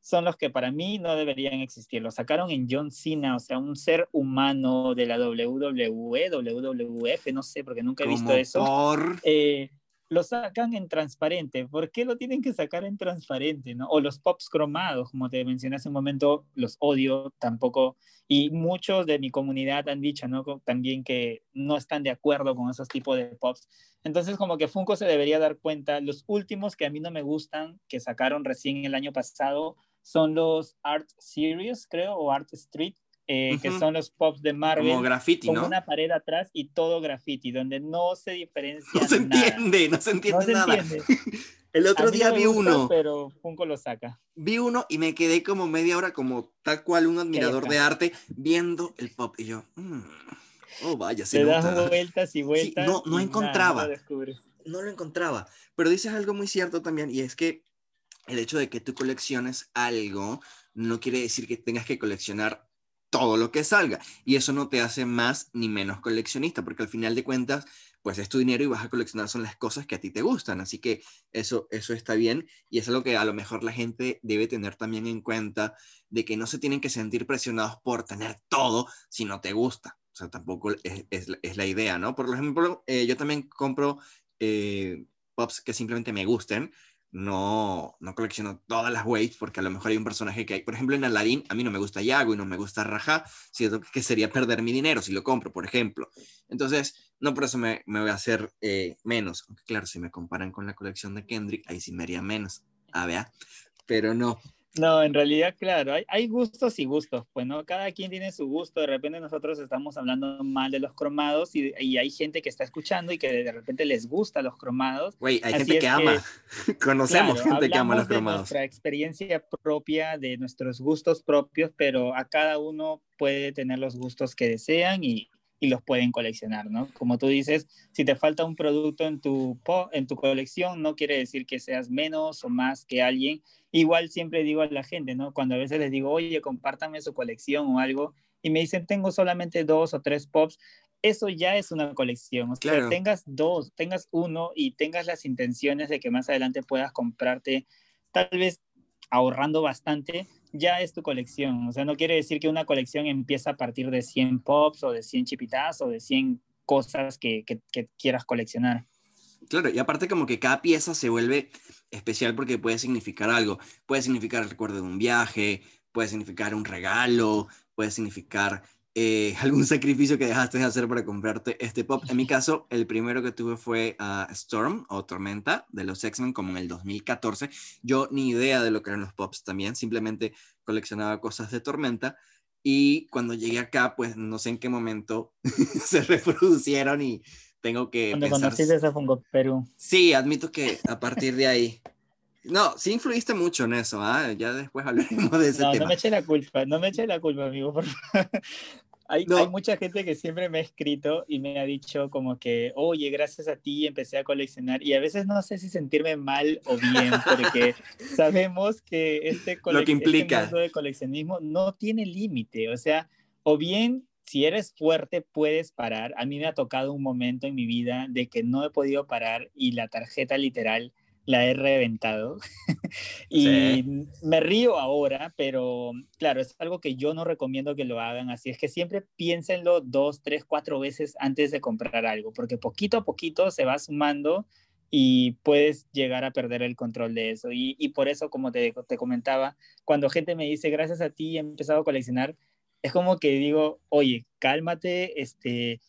son los que para mí no deberían existir. Lo sacaron en John Cena, o sea, un ser humano de la WWE, WWF, no sé, porque nunca he visto eso. Por... Eh, lo sacan en transparente. ¿Por qué lo tienen que sacar en transparente? ¿no? O los pops cromados, como te mencioné hace un momento, los odio tampoco. Y muchos de mi comunidad han dicho ¿no? también que no están de acuerdo con esos tipos de pops. Entonces, como que Funko se debería dar cuenta. Los últimos que a mí no me gustan, que sacaron recién el año pasado, son los Art Series, creo, o Art Street, eh, que son los pops de Marvel. Como graffiti, con una pared atrás y todo graffiti, donde no se diferencia No se entiende, no se entiende nada. El otro día vi uno. Pero Funko lo saca. Vi uno y me quedé como media hora, como tal cual un admirador de arte, viendo el pop. Y yo, mm, oh, vaya, se Te das vueltas y vueltas. no, no encontraba. no lo encontraba. Pero dices algo muy cierto también, y es que el hecho de que tú colecciones algo no quiere decir que tengas que coleccionar todo lo que salga. Y eso no te hace más ni menos coleccionista, porque al final de cuentas, pues es tu dinero y vas a coleccionar son las cosas que a ti te gustan. Así que eso, eso está bien y es algo que a lo mejor la gente debe tener también en cuenta, de que no se tienen que sentir presionados por tener todo si no te gusta. O sea, tampoco es, es, la idea, ¿no? Por ejemplo, eh, yo también compro eh, pops que simplemente me gusten no, no colecciono todas las waves porque a lo mejor hay un personaje que hay. Por ejemplo, en Aladdin a mí no me gusta Yago y no me gusta Raja, siento que sería perder mi dinero si lo compro, por ejemplo. Entonces, no por eso me, me voy a hacer eh, menos. Aunque claro, si me comparan con la colección de Kendrick, ahí sí me haría menos. A ah, ver, pero no. No, en realidad, claro, hay, gustos y gustos, pues, ¿no? Cada quien tiene su gusto, de repente nosotros estamos hablando mal de los cromados y, hay gente que está escuchando y que de repente les gusta los cromados. Güey, hay gente que, ama, conocemos gente que ama los cromados. De nuestra experiencia propia, de nuestros gustos propios, pero a cada uno puede tener los gustos que desean y, y los pueden coleccionar, ¿no? Como tú dices, si te falta un producto en tu, en tu colección, no quiere decir que seas menos o más que alguien. Igual siempre digo a la gente, ¿no? Cuando a veces les digo, oye, compártame su colección o algo, y me dicen, tengo solamente dos o tres pops, eso ya es una colección. O sea, tengas dos, tengas uno y tengas las intenciones de que más adelante puedas comprarte, tal vez ahorrando bastante, ya es tu colección. O sea, no quiere decir que una colección empieza a partir de 100 pops o de 100 chipitas o de 100 cosas que, quieras coleccionar. Claro, y aparte como que cada pieza se vuelve especial porque puede significar algo. Puede significar el recuerdo de un viaje, puede significar un regalo, puede significar eh, algún sacrificio que dejaste de hacer para comprarte este pop. En mi caso, el primero que tuve fue uh, Storm o Tormenta de los X-Men como en el 2014. Yo ni idea de lo que eran los pops también, simplemente coleccionaba cosas de Tormenta. Y cuando llegué acá, pues no sé en qué momento se reproducieron y tengo que... Cuando conociste a Fungo Perú. Sí, admito que a partir de ahí no, sí influiste mucho en eso, ¿ah? Ya después hablaremos de ese no, tema. No me eche la culpa, no me eche la culpa, amigo, por favor. Hay, hay, mucha gente que siempre me ha escrito y me ha dicho como que, oye, gracias a ti empecé a coleccionar y a veces no sé si sentirme mal o bien porque sabemos que este, Lo que este implica. mundo de coleccionismo no tiene límite, o sea, o bien si eres fuerte puedes parar. A mí me ha tocado un momento en mi vida de que no he podido parar y la tarjeta literal la he reventado. y me río ahora, pero claro, es algo que yo no recomiendo que lo hagan. Así es que siempre piénsenlo dos, tres, cuatro veces antes de comprar algo, porque poquito a poquito se va sumando y puedes llegar a perder el control de eso. Y, y por eso, como te, te comentaba, cuando gente me dice, gracias a ti he empezado a coleccionar, es como que digo, oye, cálmate, este,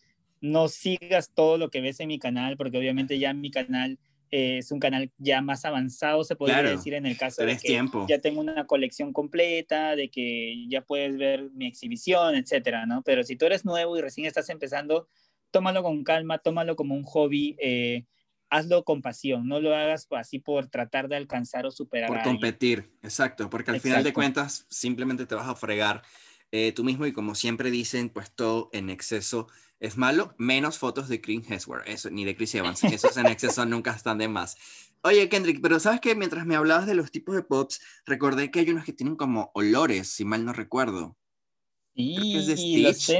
no sigas todo lo que ves en mi canal, porque obviamente ya en mi canal es un canal ya más avanzado, se podría decir en el caso de que ya tengo una colección completa, de que ya puedes ver mi exhibición, etcétera, ¿no? Pero si tú eres nuevo y recién estás empezando, tómalo con calma, tómalo como un hobby, eh, hazlo con pasión, no lo hagas así por tratar de alcanzar o superar. Por competir, exacto, porque al final de cuentas simplemente te vas a fregar eh, tú mismo y como siempre dicen, pues todo en exceso es malo, menos fotos de Chris Hemsworth, eso, ni de Chris Evans, esos en exceso nunca están de más. Oye, Kendrick, pero sabes que mientras me hablabas de los tipos de pops, recordé que hay unos que tienen como olores, si mal no recuerdo. Sí, es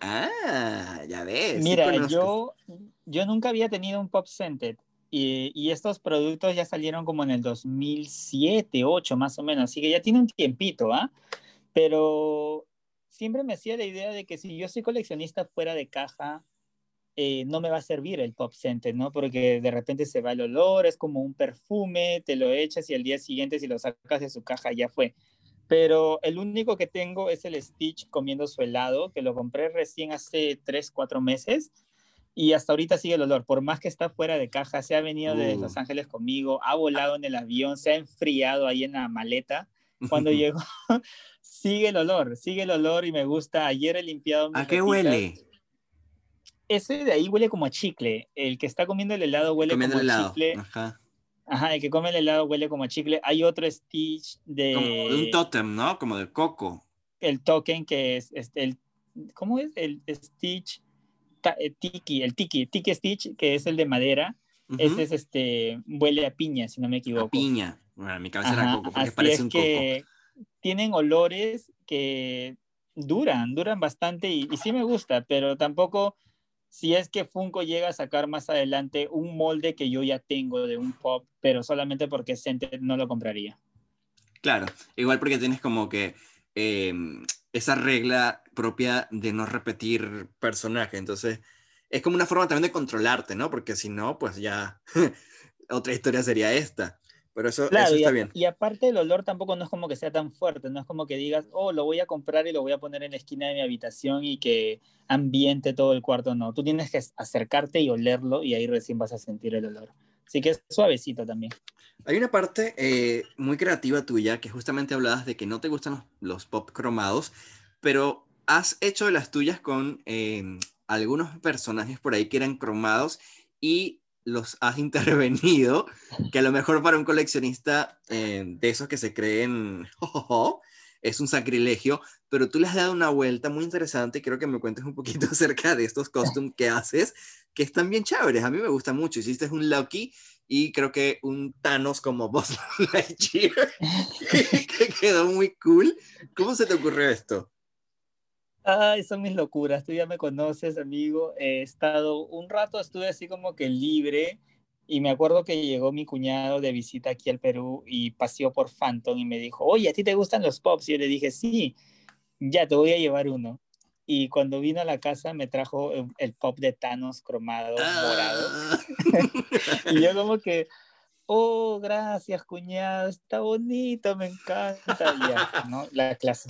Ah, ya ves. Mira, yo, yo nunca había tenido un pop scented y, y, estos productos ya salieron como en el 2007, 2008 más o menos, así que ya tiene un tiempito, ¿ah? Pero siempre me hacía la idea de que si yo soy coleccionista fuera de caja, eh, no me va a servir el Pop Center, ¿no? Porque de repente se va el olor, es como un perfume, te lo echas y al día siguiente si lo sacas de su caja ya fue. Pero el único que tengo es el Stitch comiendo su helado, que lo compré recién hace 3, 4 meses y hasta ahorita sigue el olor. Por más que está fuera de caja, se ha venido de Los uh. Ángeles conmigo, ha volado en el avión, se ha enfriado ahí en la maleta. Cuando llegó, sigue el olor, sigue el olor y me gusta. Ayer he limpiado. ¿A qué huele? Ese de ahí huele como a chicle. El que está comiendo el helado huele como a chicle. Ajá. Ajá, el que come el helado huele como a chicle. Hay otro Stitch de. Como de un tótem, ¿no? Como de coco. El token que es, este, el. ¿Cómo es? El Stitch. Eh, tiki, el Tiki, Tiki Stitch, que es el de madera. Ese es este, huele a piña, si no me equivoco. A piña. Bueno, mi cabeza era coco, porque parece un que Tienen olores que duran, duran bastante y, sí me gusta, pero tampoco si es que Funko llega a sacar más adelante un molde que yo ya tengo de un pop, pero solamente porque Scented no lo compraría. Claro, igual porque tienes como que em, esa regla propia de no repetir personaje, entonces es como una forma también de controlarte, ¿no? Porque si no, pues ya otra historia sería esta. Pero eso, eso está bien. Y aparte el olor tampoco no es como que sea tan fuerte, no es como que digas, oh, lo voy a comprar y lo voy a poner en la esquina de mi habitación y que ambiente todo el cuarto, no. Tú tienes que acercarte y olerlo y ahí recién vas a sentir el olor. Así que es suavecito también. Hay una parte eh, muy creativa tuya que justamente hablabas de que no te gustan los, pop cromados, pero has hecho de las tuyas con em, algunos personajes por ahí que eran cromados y los has intervenido, que a lo mejor para un coleccionista em, de esos que se creen es un sacrilegio, pero tú le has dado una vuelta muy interesante quiero que me cuentes un poquito acerca de estos costumes que haces, que están bien chéveres. A mí me gusta mucho. Hiciste un Lucky y creo que un Thanos como Buzz Lightyear, que quedó muy cool. ¿Cómo se te ocurrió esto? Ay, son mis locuras. Tú ya me conoces, amigo. He estado un rato, estuve así como que libre. Y me acuerdo que llegó mi cuñado de visita aquí al Perú y paseó por Phantom y me dijo, oye, ¿a ti te gustan los pops? Y yo le dije, sí, ya te voy a llevar uno y cuando vino a la casa me trajo el, pop de Thanos cromado, morado. Ah. y yo como que, oh, gracias cuñado, está bonito, me encanta. Ya, ¿no? La clase.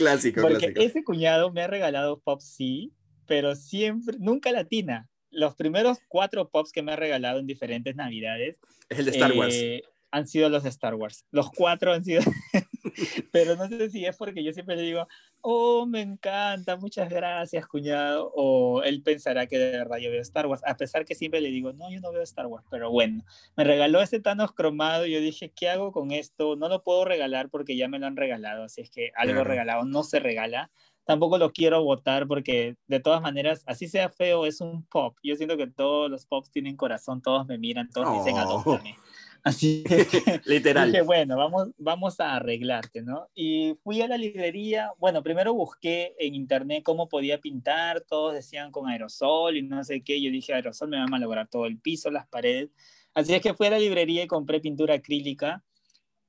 Clásico, Porque ese cuñado me ha regalado pop, sí, pero siempre, nunca latina. Los primeros cuatro pops que me ha regalado en diferentes navidades. Es el de Star Wars. Eh, han sido los de Star Wars. Los cuatro han sido. Pero no sé si es porque yo siempre le digo, oh, me encanta, muchas gracias, cuñado. O él pensará que de verdad yo veo Star Wars, a pesar que siempre le digo, no, yo no veo Star Wars. Pero bueno, me regaló ese Thanos cromado y yo dije, ¿qué hago con esto? No lo puedo regalar porque ya me lo han regalado. Así es que algo regalado no se regala. Tampoco lo quiero votar porque de todas maneras, así sea feo, es un pop. Yo siento que todos los pops tienen corazón, todos me miran, todos dicen adóptame. Así que literal. Dije, bueno, vamos, vamos a arreglarte, ¿no? Y fui a la librería, bueno, primero busqué en internet cómo podía pintar, todos decían con aerosol y no sé qué, yo dije, aerosol me va a malograr todo el piso, las paredes. Así es que fui a la librería y compré pintura acrílica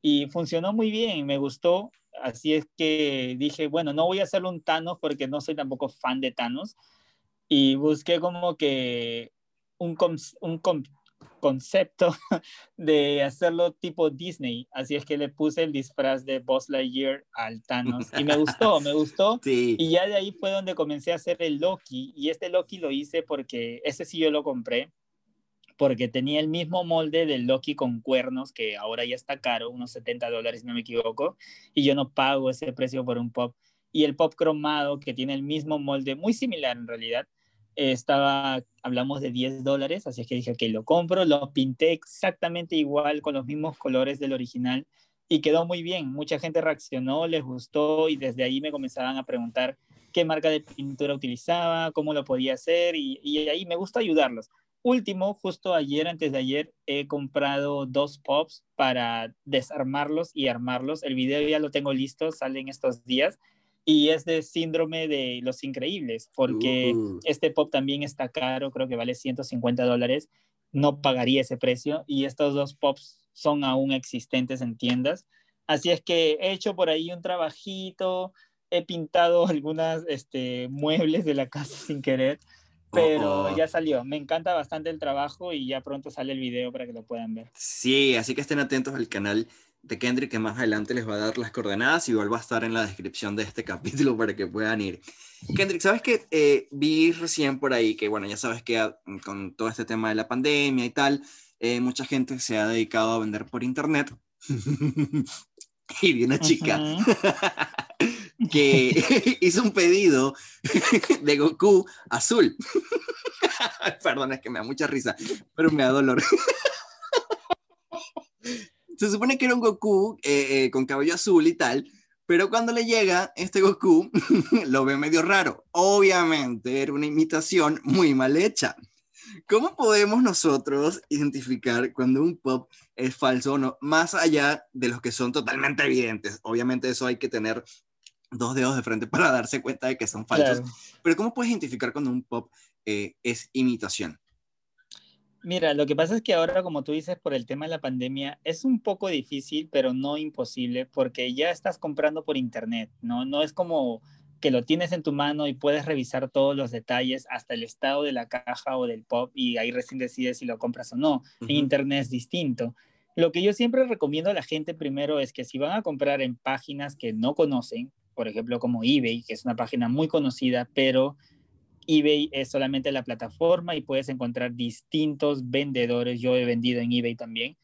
y funcionó muy bien, me gustó. Así es que dije, bueno, no voy a hacerlo un Thanos porque no soy tampoco fan de Thanos. Y busqué como que un, un, concepto de hacerlo tipo Disney, así es que le puse el disfraz de Buzz Lightyear al Thanos. Y me gustó, me gustó. Y ya de ahí fue donde comencé a hacer el Loki. Y este Loki lo hice porque ese sí yo lo compré porque tenía el mismo molde del Loki con cuernos que ahora ya está caro, unos 70 dólares si no me equivoco, y yo no pago ese precio por un pop. Y el pop cromado que tiene el mismo molde, muy similar en realidad, estaba, hablamos de 10 dólares, así que dije, que lo compro, lo pinté exactamente igual con los mismos colores del original y quedó muy bien. Mucha gente reaccionó, les gustó y desde ahí me comenzaban a preguntar qué marca de pintura utilizaba, cómo lo podía hacer y, y ahí me gusta ayudarlos. Último, justo ayer, antes de ayer, he comprado dos pops para desarmarlos y armarlos. El video ya lo tengo listo, sale en estos días y es de síndrome de los increíbles, porque uh. este pop también está caro, creo que vale 150 dólares, no pagaría ese precio y estos dos pops son aún existentes en tiendas. Así es que he hecho por ahí un trabajito, he pintado algunas este, muebles de la casa sin querer, pero oh. ya salió. Me encanta bastante el trabajo y ya pronto sale el video para que lo puedan ver. Sí, así que estén atentos al canal de Kendrick que más adelante les va a dar las coordenadas y igual va a estar en la descripción de este capítulo para que puedan ir. Kendrick, ¿sabes qué? Eh, vi recién por ahí que, bueno, ya sabes que ah, con todo este tema de la pandemia y tal, eh, mucha gente se ha dedicado a vender por internet. y vi una chica que hizo un pedido de Goku azul. Perdón, es que me da mucha risa, pero me da dolor. Se supone que era un Goku eh, eh, con cabello azul y tal, pero cuando le llega este Goku, lo ve medio raro. Obviamente era una imitación muy mal hecha. ¿Cómo podemos nosotros identificar cuando un pop es falso o no? Más allá de los que son totalmente evidentes. Obviamente eso hay que tener dos dedos de frente para darse cuenta de que son falsos. Pero ¿cómo puedes identificar cuando un pop eh, es imitación? Mira, lo que pasa es que ahora, como tú dices, por el tema de la pandemia, es un poco difícil, pero no imposible, porque ya estás comprando por internet, ¿no? No es como que lo tienes en tu mano y puedes revisar todos los detalles, hasta el estado de la caja o del pop, y ahí recién decides si lo compras o no. En internet es distinto. Lo que yo siempre recomiendo a la gente primero es que si van a comprar en páginas que no conocen, por ejemplo como eBay, que es una página muy conocida, pero eBay es solamente la plataforma y puedes encontrar distintos vendedores. Yo he vendido en eBay también.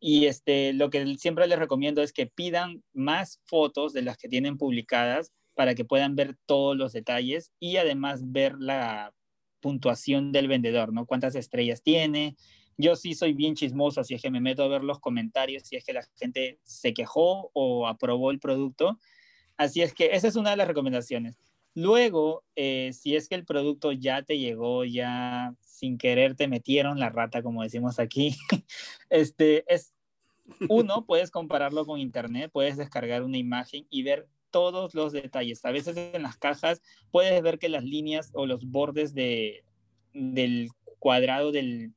Y este, lo que siempre les recomiendo es que pidan más fotos de las que tienen publicadas para que puedan ver todos los detalles y además ver la puntuación del vendedor, ¿no? Cuántas estrellas tiene. Yo sí soy bien chismoso, así es que me meto a ver los comentarios si es que la gente se quejó o aprobó el producto. Así es que esa es una de las recomendaciones. Luego, eh, si es que el producto ya te llegó, ya sin querer te metieron la rata, como decimos aquí, este es uno, puedes compararlo con internet, puedes descargar una imagen y ver todos los detalles. A veces en las cajas puedes ver que las líneas o los bordes de, del cuadrado del,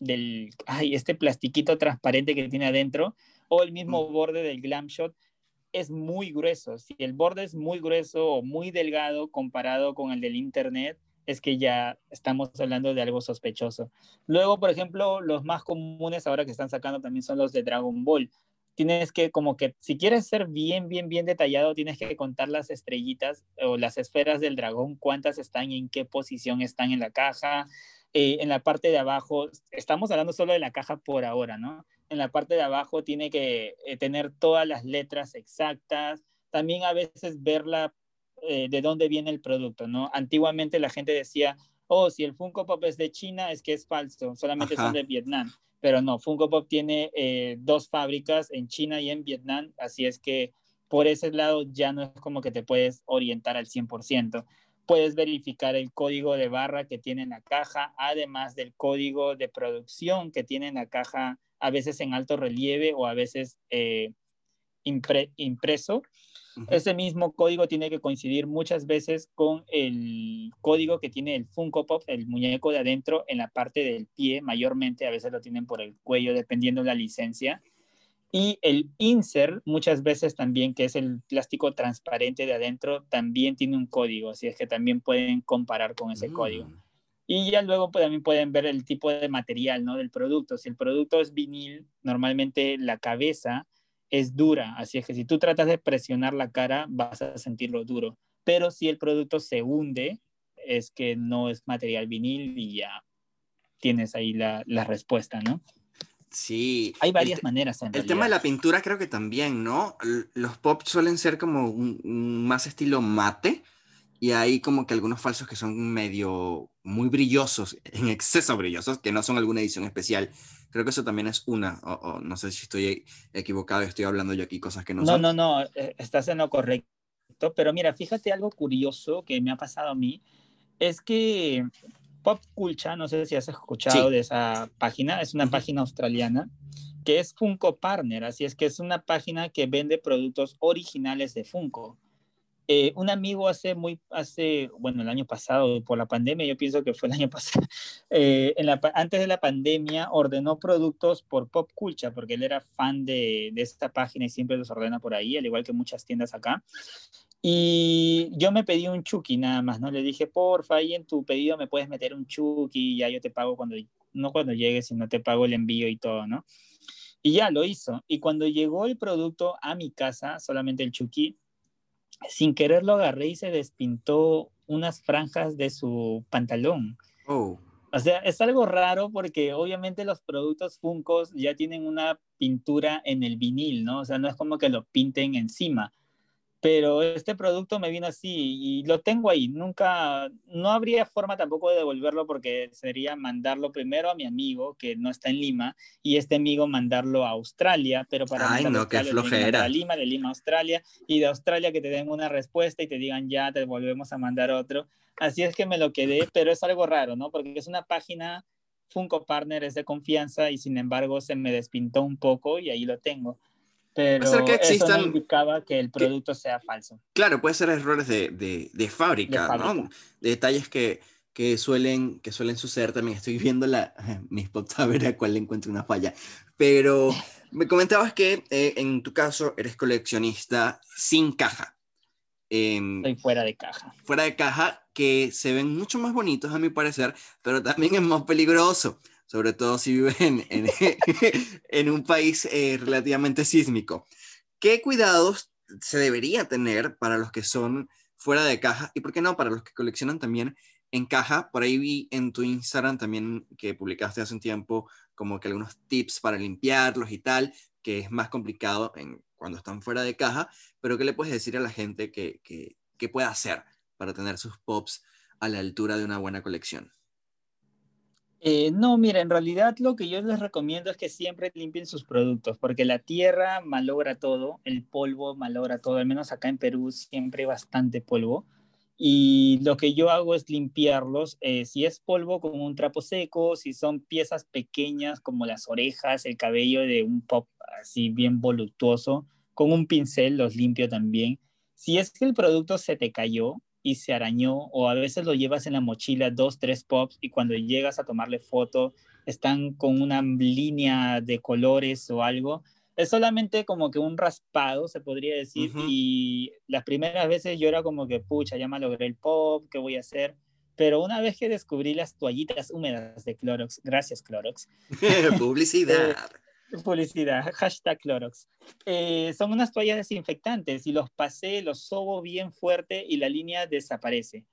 del, ay, este plastiquito transparente que tiene adentro, o el mismo borde del glam shot, es muy grueso. Si el borde es muy grueso o muy delgado comparado con el del internet, es que ya estamos hablando de algo sospechoso. Luego, por ejemplo, los más comunes ahora que están sacando también son los de Dragon Ball. Tienes que, como que, si quieres ser bien, bien, bien detallado, tienes que contar las estrellitas o las esferas del dragón, cuántas están y en qué posición están en la caja. Eh, en la parte de abajo, estamos hablando solo de la caja por ahora, ¿no? En la parte de abajo tiene que eh, tener todas las letras exactas. También a veces verla eh, de dónde viene el producto, ¿no? Antiguamente la gente decía, oh, si el Funko Pop es de China, es que es falso, solamente son de Vietnam. Pero no, Funko Pop tiene eh, dos fábricas en China y en Vietnam, así es que por ese lado ya no es como que te puedes orientar al 100%. Puedes verificar el código de barra que tiene en la caja, además del código de producción que tiene en la caja, a veces en alto relieve o a veces eh, impreso. Ese mismo código tiene que coincidir muchas veces con el código que tiene el Funko Pop, el muñeco de adentro, en la parte del pie, mayormente, a veces lo tienen por el cuello, dependiendo de la licencia. Y el insert, muchas veces también, que es el plástico transparente de adentro, también tiene un código, así es que también pueden comparar con ese código. Y ya luego pues, también pueden ver el tipo de material ¿no? del producto. Si el producto es vinil, normalmente la cabeza es dura, así es que si tú tratas de presionar la cara vas a sentirlo duro, pero si el producto se hunde, es que no es material vinil y ya tienes ahí la, respuesta, ¿no? Sí. Hay varias maneras. el tema de la pintura creo que también, ¿no? Los pop suelen ser como más estilo mate y hay como que algunos falsos que son medio muy brillosos, en exceso brillosos, que no son alguna edición especial. Creo que eso también es una, o, no sé si estoy equivocado, estoy hablando yo aquí cosas que no, no son. No, no, no, eh, estás en lo correcto. Pero mira, fíjate algo curioso que me ha pasado a mí, es que Pop Culture, no sé si has escuchado de esa página, es una página australiana que es Funko Partner, así es que es una página que vende productos originales de Funko. Eh, un amigo hace muy, hace, bueno, el año pasado, por la pandemia, yo pienso que fue el año pasado, eh, antes de la pandemia ordenó productos por Pop Culture, porque él era fan de, de, esta página y siempre los ordena por ahí, al igual que muchas tiendas acá. Y yo me pedí un Chucky nada más, ¿no? Le dije, porfa, ahí en tu pedido me puedes meter un Chucky, ya yo te pago cuando, no cuando llegue, sino te pago el envío y todo, ¿no? Y ya lo hizo. Y cuando llegó el producto a mi casa, solamente el Chucky, sin querer lo agarré y se despintó unas franjas de su pantalón. Oh. O sea, es algo raro porque obviamente los productos Funkos ya tienen una pintura en el vinil, ¿no? O sea, no es como que lo pinten encima pero este producto me vino así y lo tengo ahí. Nunca, no habría forma tampoco de devolverlo porque sería mandarlo primero a mi amigo que no está en Lima y este amigo mandarlo a Australia, pero para Ay, no, qué flojera. Lima, de Lima a Australia y de Australia que te den una respuesta y te digan ya te volvemos a mandar otro. Así es que me lo quedé, pero es algo raro, ¿no? Porque es una página Funko Partner es de confianza y sin embargo se me despintó un poco y ahí lo tengo. Pero que existan, eso no indicaba que el producto sea falso. Claro, puede ser errores de, de, de fábrica, ¿no? detalles que, que, suelen, que suelen suceder también. Estoy viendo la, mis pops a ver a cuál le encuentro una falla. Pero me comentabas que eh, en tu caso eres coleccionista sin caja. Eh, fuera de caja. Fuera de caja, que se ven mucho más bonitos a mi parecer, pero también es más peligroso sobre todo si viven en, un país eh, relativamente sísmico. ¿Qué cuidados se debería tener para los que son fuera de caja y, por qué no, para los que coleccionan también en caja. Por ahí vi en tu Instagram también que publicaste hace un tiempo como que algunos tips para limpiarlos y tal, que es más complicado cuando están fuera de caja, pero ¿qué le puedes decir a la gente que, que, que puede hacer para tener sus pops a la altura de una buena colección? Eh, no, mira, en realidad lo que yo les recomiendo es que siempre limpien sus productos, porque la tierra malogra todo, el polvo malogra todo, al menos acá en Perú siempre hay bastante polvo. Y lo que yo hago es limpiarlos, eh, si es polvo con un trapo seco, si son piezas pequeñas como las orejas, el cabello de un pop así bien voluptuoso, con un pincel los limpio también. Si es que el producto se te cayó, y se arañó o a veces lo llevas en la mochila dos, tres pops y cuando llegas a tomarle foto están con una línea de colores o algo. Es solamente como que un raspado, se podría decir, y las primeras veces yo era como que, pucha, ya me logré el pop, ¿qué voy a hacer? Pero una vez que descubrí las toallitas húmedas de Clorox, gracias Clorox. Publicidad. Publicidad, hashtag Clorox. Eh, son unas toallas desinfectantes y los pasé, los sobo bien fuerte y la línea desaparece.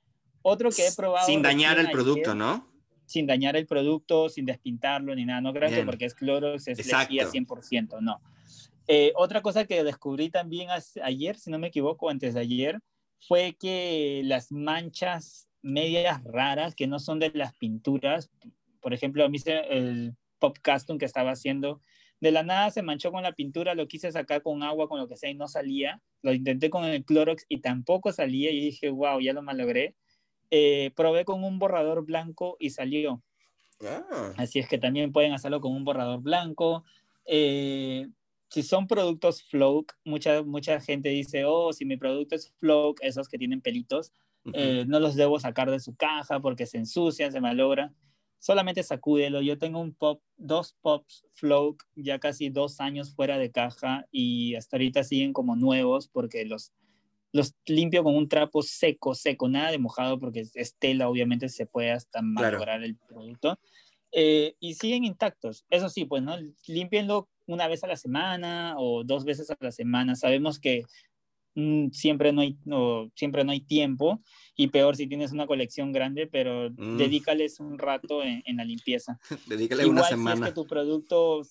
Otro que he probado. Sin dañar el producto, ¿no? Sin dañar el producto, sin despintarlo ni nada. No creo porque es Clorox, es lejía 100%, no. Eh, otra cosa que descubrí también ayer, si no me equivoco, antes de ayer, fue que las manchas medias raras que no son de las pinturas, por ejemplo, a mí el pop custom que estaba haciendo de la nada se manchó con la pintura, lo quise sacar con agua, con lo que sea, y no salía. Lo intenté con el Clorox y tampoco salía. Y dije, wow, ya lo malogré. Eh, probé con un borrador blanco y salió. Ah. Así es que también pueden hacerlo con un borrador blanco. Eh, si son productos Floak, mucha, mucha gente dice, oh, si mi producto es Floak, esos que tienen pelitos, eh, no los debo sacar de su caja porque se ensucian, se malogran solamente sacúdelo. Yo tengo un pop, dos pops Flow ya casi dos años fuera de caja y hasta ahorita siguen como nuevos porque los, los limpio con un trapo seco, seco, nada de mojado porque es tela, obviamente se puede hasta malograr el producto. Eh, y siguen intactos. Eso sí, pues, ¿no? Límpienlo una vez a la semana o dos veces a la semana. Sabemos que siempre, no hay, no, siempre no hay tiempo y peor si tienes una colección grande, pero mm. dedícales un rato en, la limpieza. Dedícale una semana. Si es que tu producto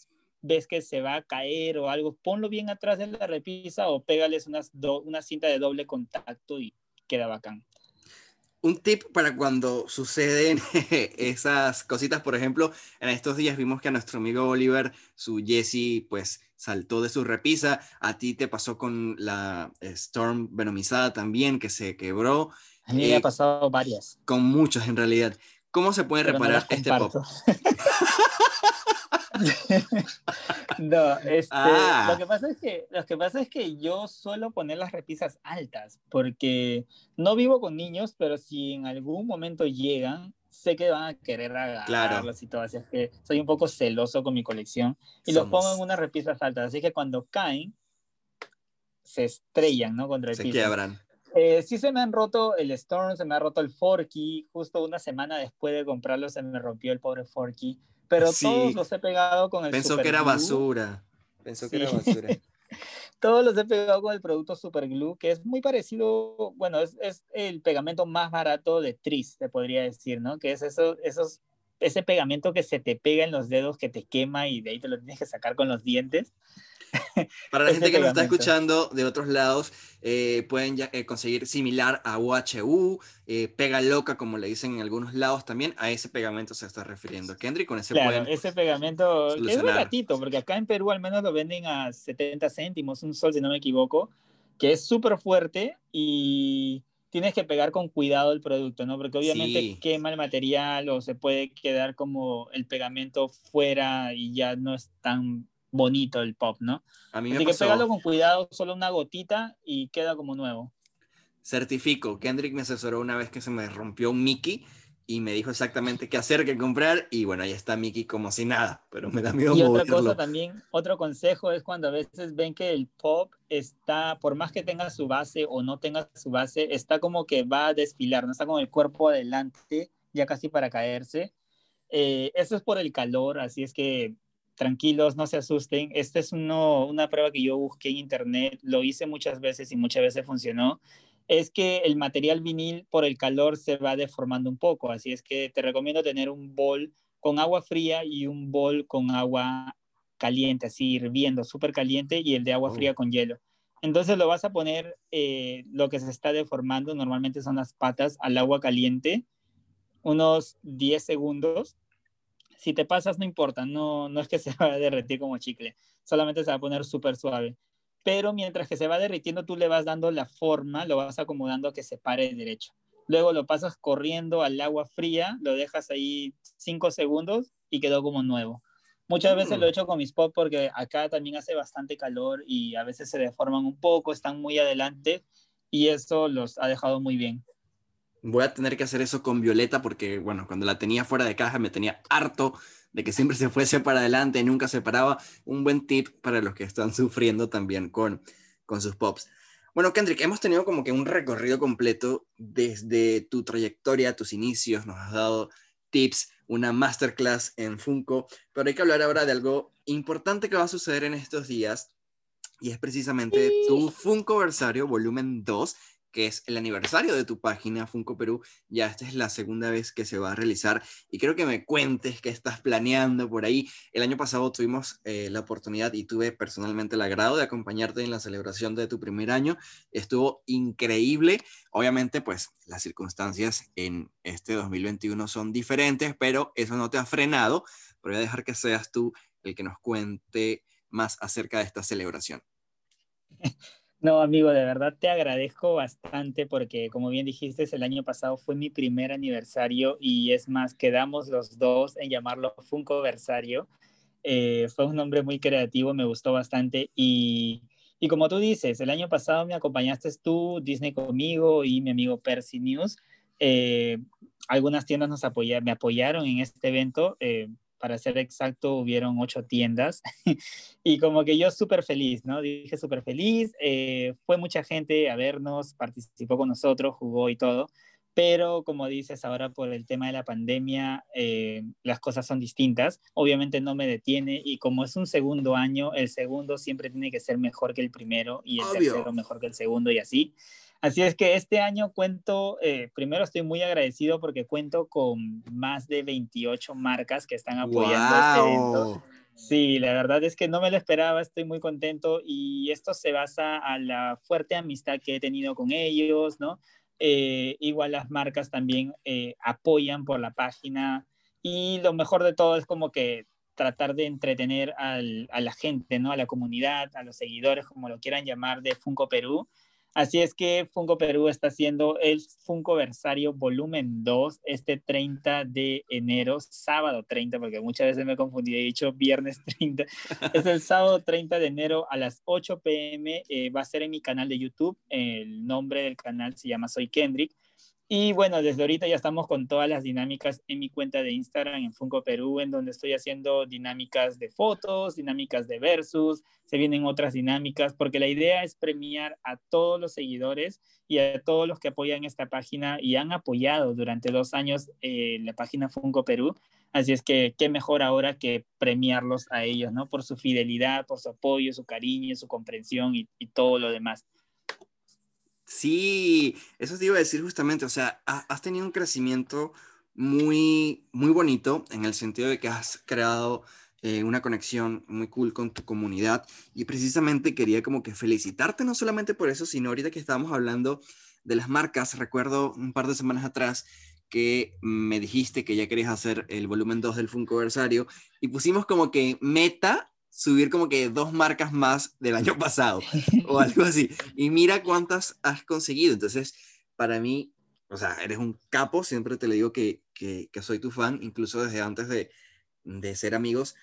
ves que se va a caer o algo, ponlo bien atrás de la repisa o pégales unas una cinta de doble contacto y queda bacán un tip para cuando suceden esas cositas, por ejemplo, en estos días vimos que a nuestro amigo Oliver, su Jesse, pues saltó de su repisa, a ti te pasó con la Storm venomizada también, que se quebró. A mí me ha eh, pasado varias. Con muchas en realidad. ¿Cómo se puede reparar este pop? no, este, ah. lo, que pasa es que, lo que pasa es que yo suelo poner las repisas altas porque no vivo con niños, pero si en algún momento llegan, sé que van a querer agarrarlos y todo, así es que soy un poco celoso con mi colección y los pongo en unas repisas altas, así que cuando caen, se estrellan, ¿no? Contra el se quiebran. Eh, sí se me han roto el Storm, se me ha roto el Forky, justo una semana después de comprarlo se me rompió el pobre Forky pero todos los he pegado con el Pensó que era basura. Pensó que era basura. todos los he pegado con el producto Super Glue, que es muy parecido, bueno, es, es, el pegamento más barato de Tris, te podría decir, ¿no? Que es eso, esos, ese pegamento que se te pega en los dedos, que te quema y de ahí te lo tienes que sacar con los dientes. Para la gente que nos está escuchando de otros lados, eh, pueden ya, eh, conseguir similar a UHU, eh, pega loca, como le dicen en algunos lados también, a ese pegamento se está refiriendo. Kendrick, con ese Claro, ese pegamento es muy baratito, porque acá en Perú al menos lo venden a 70 céntimos, un sol si no me equivoco, que es súper fuerte y tienes que pegar con cuidado el producto, ¿no? Porque obviamente quema el material o se puede quedar como el pegamento fuera y ya no es tan bonito el pop, ¿no? A mí me Así que pégalo con cuidado, solo una gotita y queda como nuevo. Certifico. Kendrick me asesoró una vez que se me rompió un Mickey y me dijo exactamente qué hacer, qué comprar y bueno, ahí está Mickey como si nada, pero me da miedo Y otra cosa también, otro consejo es cuando a veces ven que el pop está, por más que tenga su base o no tenga su base, está como que va a desfilar, no está con el cuerpo adelante, ya casi para caerse. Eh, eso es por el calor, así es que tranquilos, no se asusten. Esta es una prueba que yo busqué en internet, lo hice muchas veces y muchas veces funcionó. es que el material vinil por el calor se va deformando un poco, así es que te recomiendo tener un bol con agua fría y un bol con agua caliente, así hirviendo, súper caliente, y el de agua fría oh. con hielo. Entonces lo vas a poner, eh, lo que se está deformando normalmente son las patas al agua caliente, unos 10 segundos. Si te pasas, no importa, no, no es que se va a derretir como chicle, solamente se va a poner súper suave. Pero mientras que se va derritiendo, tú le vas dando la forma, lo vas acomodando a que se pare derecho. Luego lo pasas corriendo al agua fría, lo dejas ahí 5 segundos y quedó como nuevo. Muchas veces lo he mm. hecho con mis pop porque acá también hace bastante calor y a veces se deforman un poco, están muy adelante y eso los ha dejado muy bien. Voy a tener que hacer eso con Violeta porque, bueno, cuando la tenía fuera de caja me tenía harto de que siempre se fuese para adelante y nunca se paraba. Un buen tip para los que están sufriendo también con, con sus pops. Bueno, Kendrick, hemos tenido como que un recorrido completo desde tu trayectoria, tus inicios, nos has dado tips, una masterclass en Funko, pero hay que hablar ahora de algo importante que va a suceder en estos días y es precisamente tu Funko Versario volumen 2 que es el aniversario de tu página Funko Perú. Ya esta es la segunda vez que se va a realizar y creo que me cuentes qué estás planeando por ahí. El año pasado tuvimos eh, la oportunidad y tuve personalmente el agrado de acompañarte en la celebración de tu primer año. Estuvo increíble. Obviamente, pues las circunstancias en este 2021 son diferentes, pero eso no te ha frenado. Pero voy a dejar que seas tú el que nos cuente más acerca de esta celebración. No, amigo, de verdad te agradezco bastante porque, como bien dijiste, el año pasado fue mi primer aniversario y es más, quedamos los dos en llamarlo Funkoversario. Eh, fue un nombre muy creativo, me gustó bastante y, y como tú dices, el año pasado me acompañaste tú, Disney conmigo y mi amigo Percy News. Eh, algunas tiendas nos apoyaron, me apoyaron en este evento. Eh, para ser exacto, hubieron ocho tiendas y como que yo súper feliz, ¿no? Dije súper feliz, eh, fue mucha gente a vernos, participó con nosotros, jugó y todo, pero como dices ahora por el tema de la pandemia, eh, las cosas son distintas, obviamente no me detiene y como es un segundo año, el segundo siempre tiene que ser mejor que el primero y el tercero mejor que el segundo y así. Así es que este año cuento, eh, primero estoy muy agradecido porque cuento con más de 28 marcas que están apoyando este evento. Sí, la verdad es que no me lo esperaba, estoy muy contento y esto se basa a la fuerte amistad que he tenido con ellos, ¿no? Eh, igual las marcas también eh, apoyan por la página y lo mejor de todo es como que tratar de entretener a la gente, ¿no? A la comunidad, a los seguidores, como lo quieran llamar, de Funko Perú. Así es que Funko Perú está haciendo el Funko Versario volumen 2 este 30 de enero, sábado 30, porque muchas veces me he confundido, he dicho viernes 30. es el sábado 30 de enero a las 8 pm. Eh, va a ser en mi canal de YouTube. El nombre del canal se llama Soy Kendrick. Y bueno, desde ahorita ya estamos con todas las dinámicas en mi cuenta de Instagram, en Funko Perú, en donde estoy haciendo dinámicas de fotos, dinámicas de versus, se vienen otras dinámicas, porque la idea es premiar a todos los seguidores y a todos los que apoyan esta página y han apoyado durante dos años eh, la página Funko Perú. Así es que qué mejor ahora que premiarlos a ellos, ¿no? Por su fidelidad, por su apoyo, su cariño, su comprensión y, y todo lo demás. Sí, eso te iba a decir justamente, o sea, has tenido un crecimiento muy, muy bonito en el sentido de que has creado eh, una conexión muy cool con tu comunidad. Y precisamente quería como que felicitarte no solamente por eso, sino ahorita que estábamos hablando de las marcas, recuerdo un par de semanas atrás que me dijiste que ya querías hacer el volumen 2 del Funkoversario y pusimos como que meta subir como que dos marcas más del año pasado o algo así. Y mira cuántas has conseguido. Entonces, para mí, o sea, eres un capo, siempre te le digo que, que, soy tu fan, incluso desde antes de, de, ser amigos.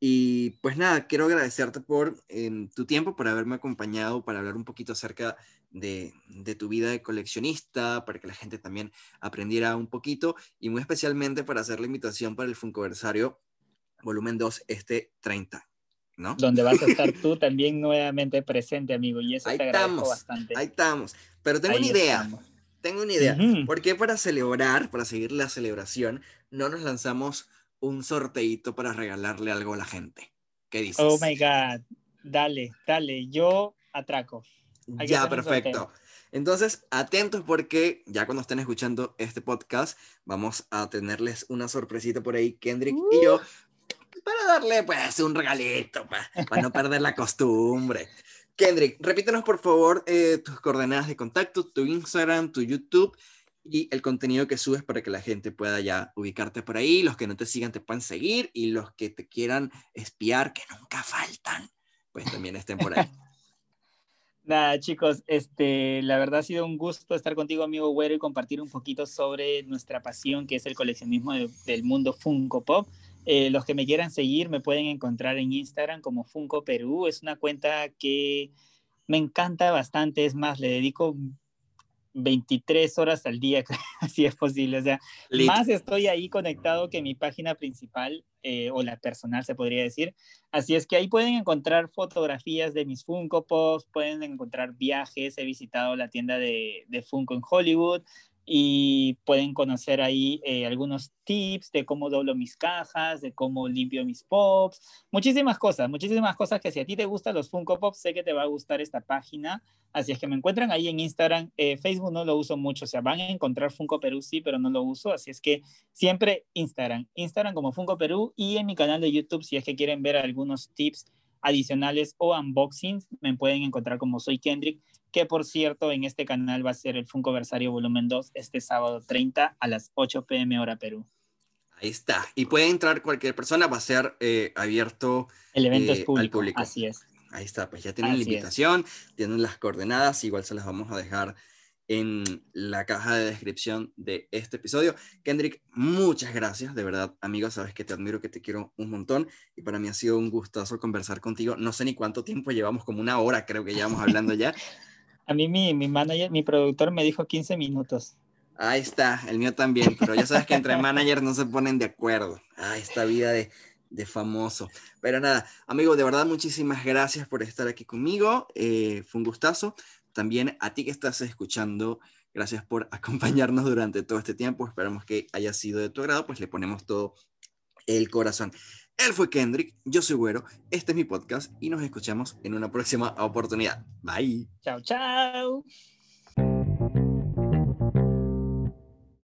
Y pues nada, quiero agradecerte por em, tu tiempo, por haberme acompañado, para hablar un poquito acerca de, de, tu vida de coleccionista, para que la gente también aprendiera un poquito y muy especialmente para hacer la invitación para el Funkoversario volumen 2 este 30. Donde vas a estar tú también nuevamente presente, amigo, y eso ahí te estamos, bastante. Ahí estamos. Pero tengo una idea. Tengo una idea. ¿Por qué para celebrar, para seguir la celebración, no nos lanzamos un sorteito para regalarle algo a la gente? ¿Qué dices? Oh my God. Dale, dale. Yo atraco. ya, perfecto. Entonces, atentos porque ya cuando estén escuchando este podcast, vamos a tenerles una sorpresita por ahí, Kendrick y yo, para darle pues un regalito, para no perder la costumbre. Kendrick, repítenos por favor eh, tus coordenadas de contacto, tu Instagram, tu YouTube y el contenido que subes para que la gente pueda ya ubicarte por ahí. Los que no te sigan te puedan seguir y los que te quieran espiar, que nunca faltan, pues también estén por ahí. Nada, chicos, este, la verdad ha sido un gusto estar contigo, amigo Güero, y compartir un poquito sobre nuestra pasión, que es el coleccionismo del mundo Funko Pop. Eh, los que me quieran seguir me pueden encontrar en Instagram como Funko Perú. Es una cuenta que me encanta bastante. Es más, le dedico 23 horas al día, si es posible. O sea, más estoy ahí conectado que mi página principal eh, o la personal, se podría decir. Así es que ahí pueden encontrar fotografías de mis Funko Pops, pueden encontrar viajes. He visitado la tienda de, de Funko en Hollywood y pueden conocer ahí eh, algunos tips de cómo doblo mis cajas, de cómo limpio mis pops, muchísimas cosas, muchísimas cosas que si a ti te gustan los Funko Pops, sé que te va a gustar esta página, así es que me encuentran ahí en Instagram, eh, Facebook no lo uso mucho, o sea, van a encontrar Funko Perú, sí, pero no lo uso, así es que siempre Instagram, Instagram como Funko Perú y en mi canal de YouTube si es que quieren ver algunos tips adicionales o unboxings, me pueden encontrar como soy Kendrick que por cierto en este canal va a ser el Funko Versario Volumen 2 este sábado 30 a las 8 pm hora Perú. Ahí está. Y puede entrar cualquier persona, va a ser eh, abierto el evento es eh, público, al público. Así es. Ahí está, pues ya tienen la invitación, tienen las coordenadas, igual se las vamos a dejar en la caja de descripción de este episodio. Kendrick, muchas gracias, de verdad, amigo, sabes que te admiro, que te quiero un montón y para mí ha sido un gustazo conversar contigo. No sé ni cuánto tiempo llevamos, como una hora creo que llevamos hablando ya, A mí mi, mi manager, mi productor me dijo 15 minutos. Ahí está, el mío también, pero ya sabes que entre managers no se ponen de acuerdo. Ah, esta vida de, de famoso. Pero nada, amigo, de verdad muchísimas gracias por estar aquí conmigo. Eh, fue un gustazo. También a ti que estás escuchando, gracias por acompañarnos durante todo este tiempo. Esperamos que haya sido de tu agrado, pues le ponemos todo el corazón. Él fue Kendrick, yo soy Güero, este es mi podcast y nos escuchamos en una próxima oportunidad. Bye. Chao, chao.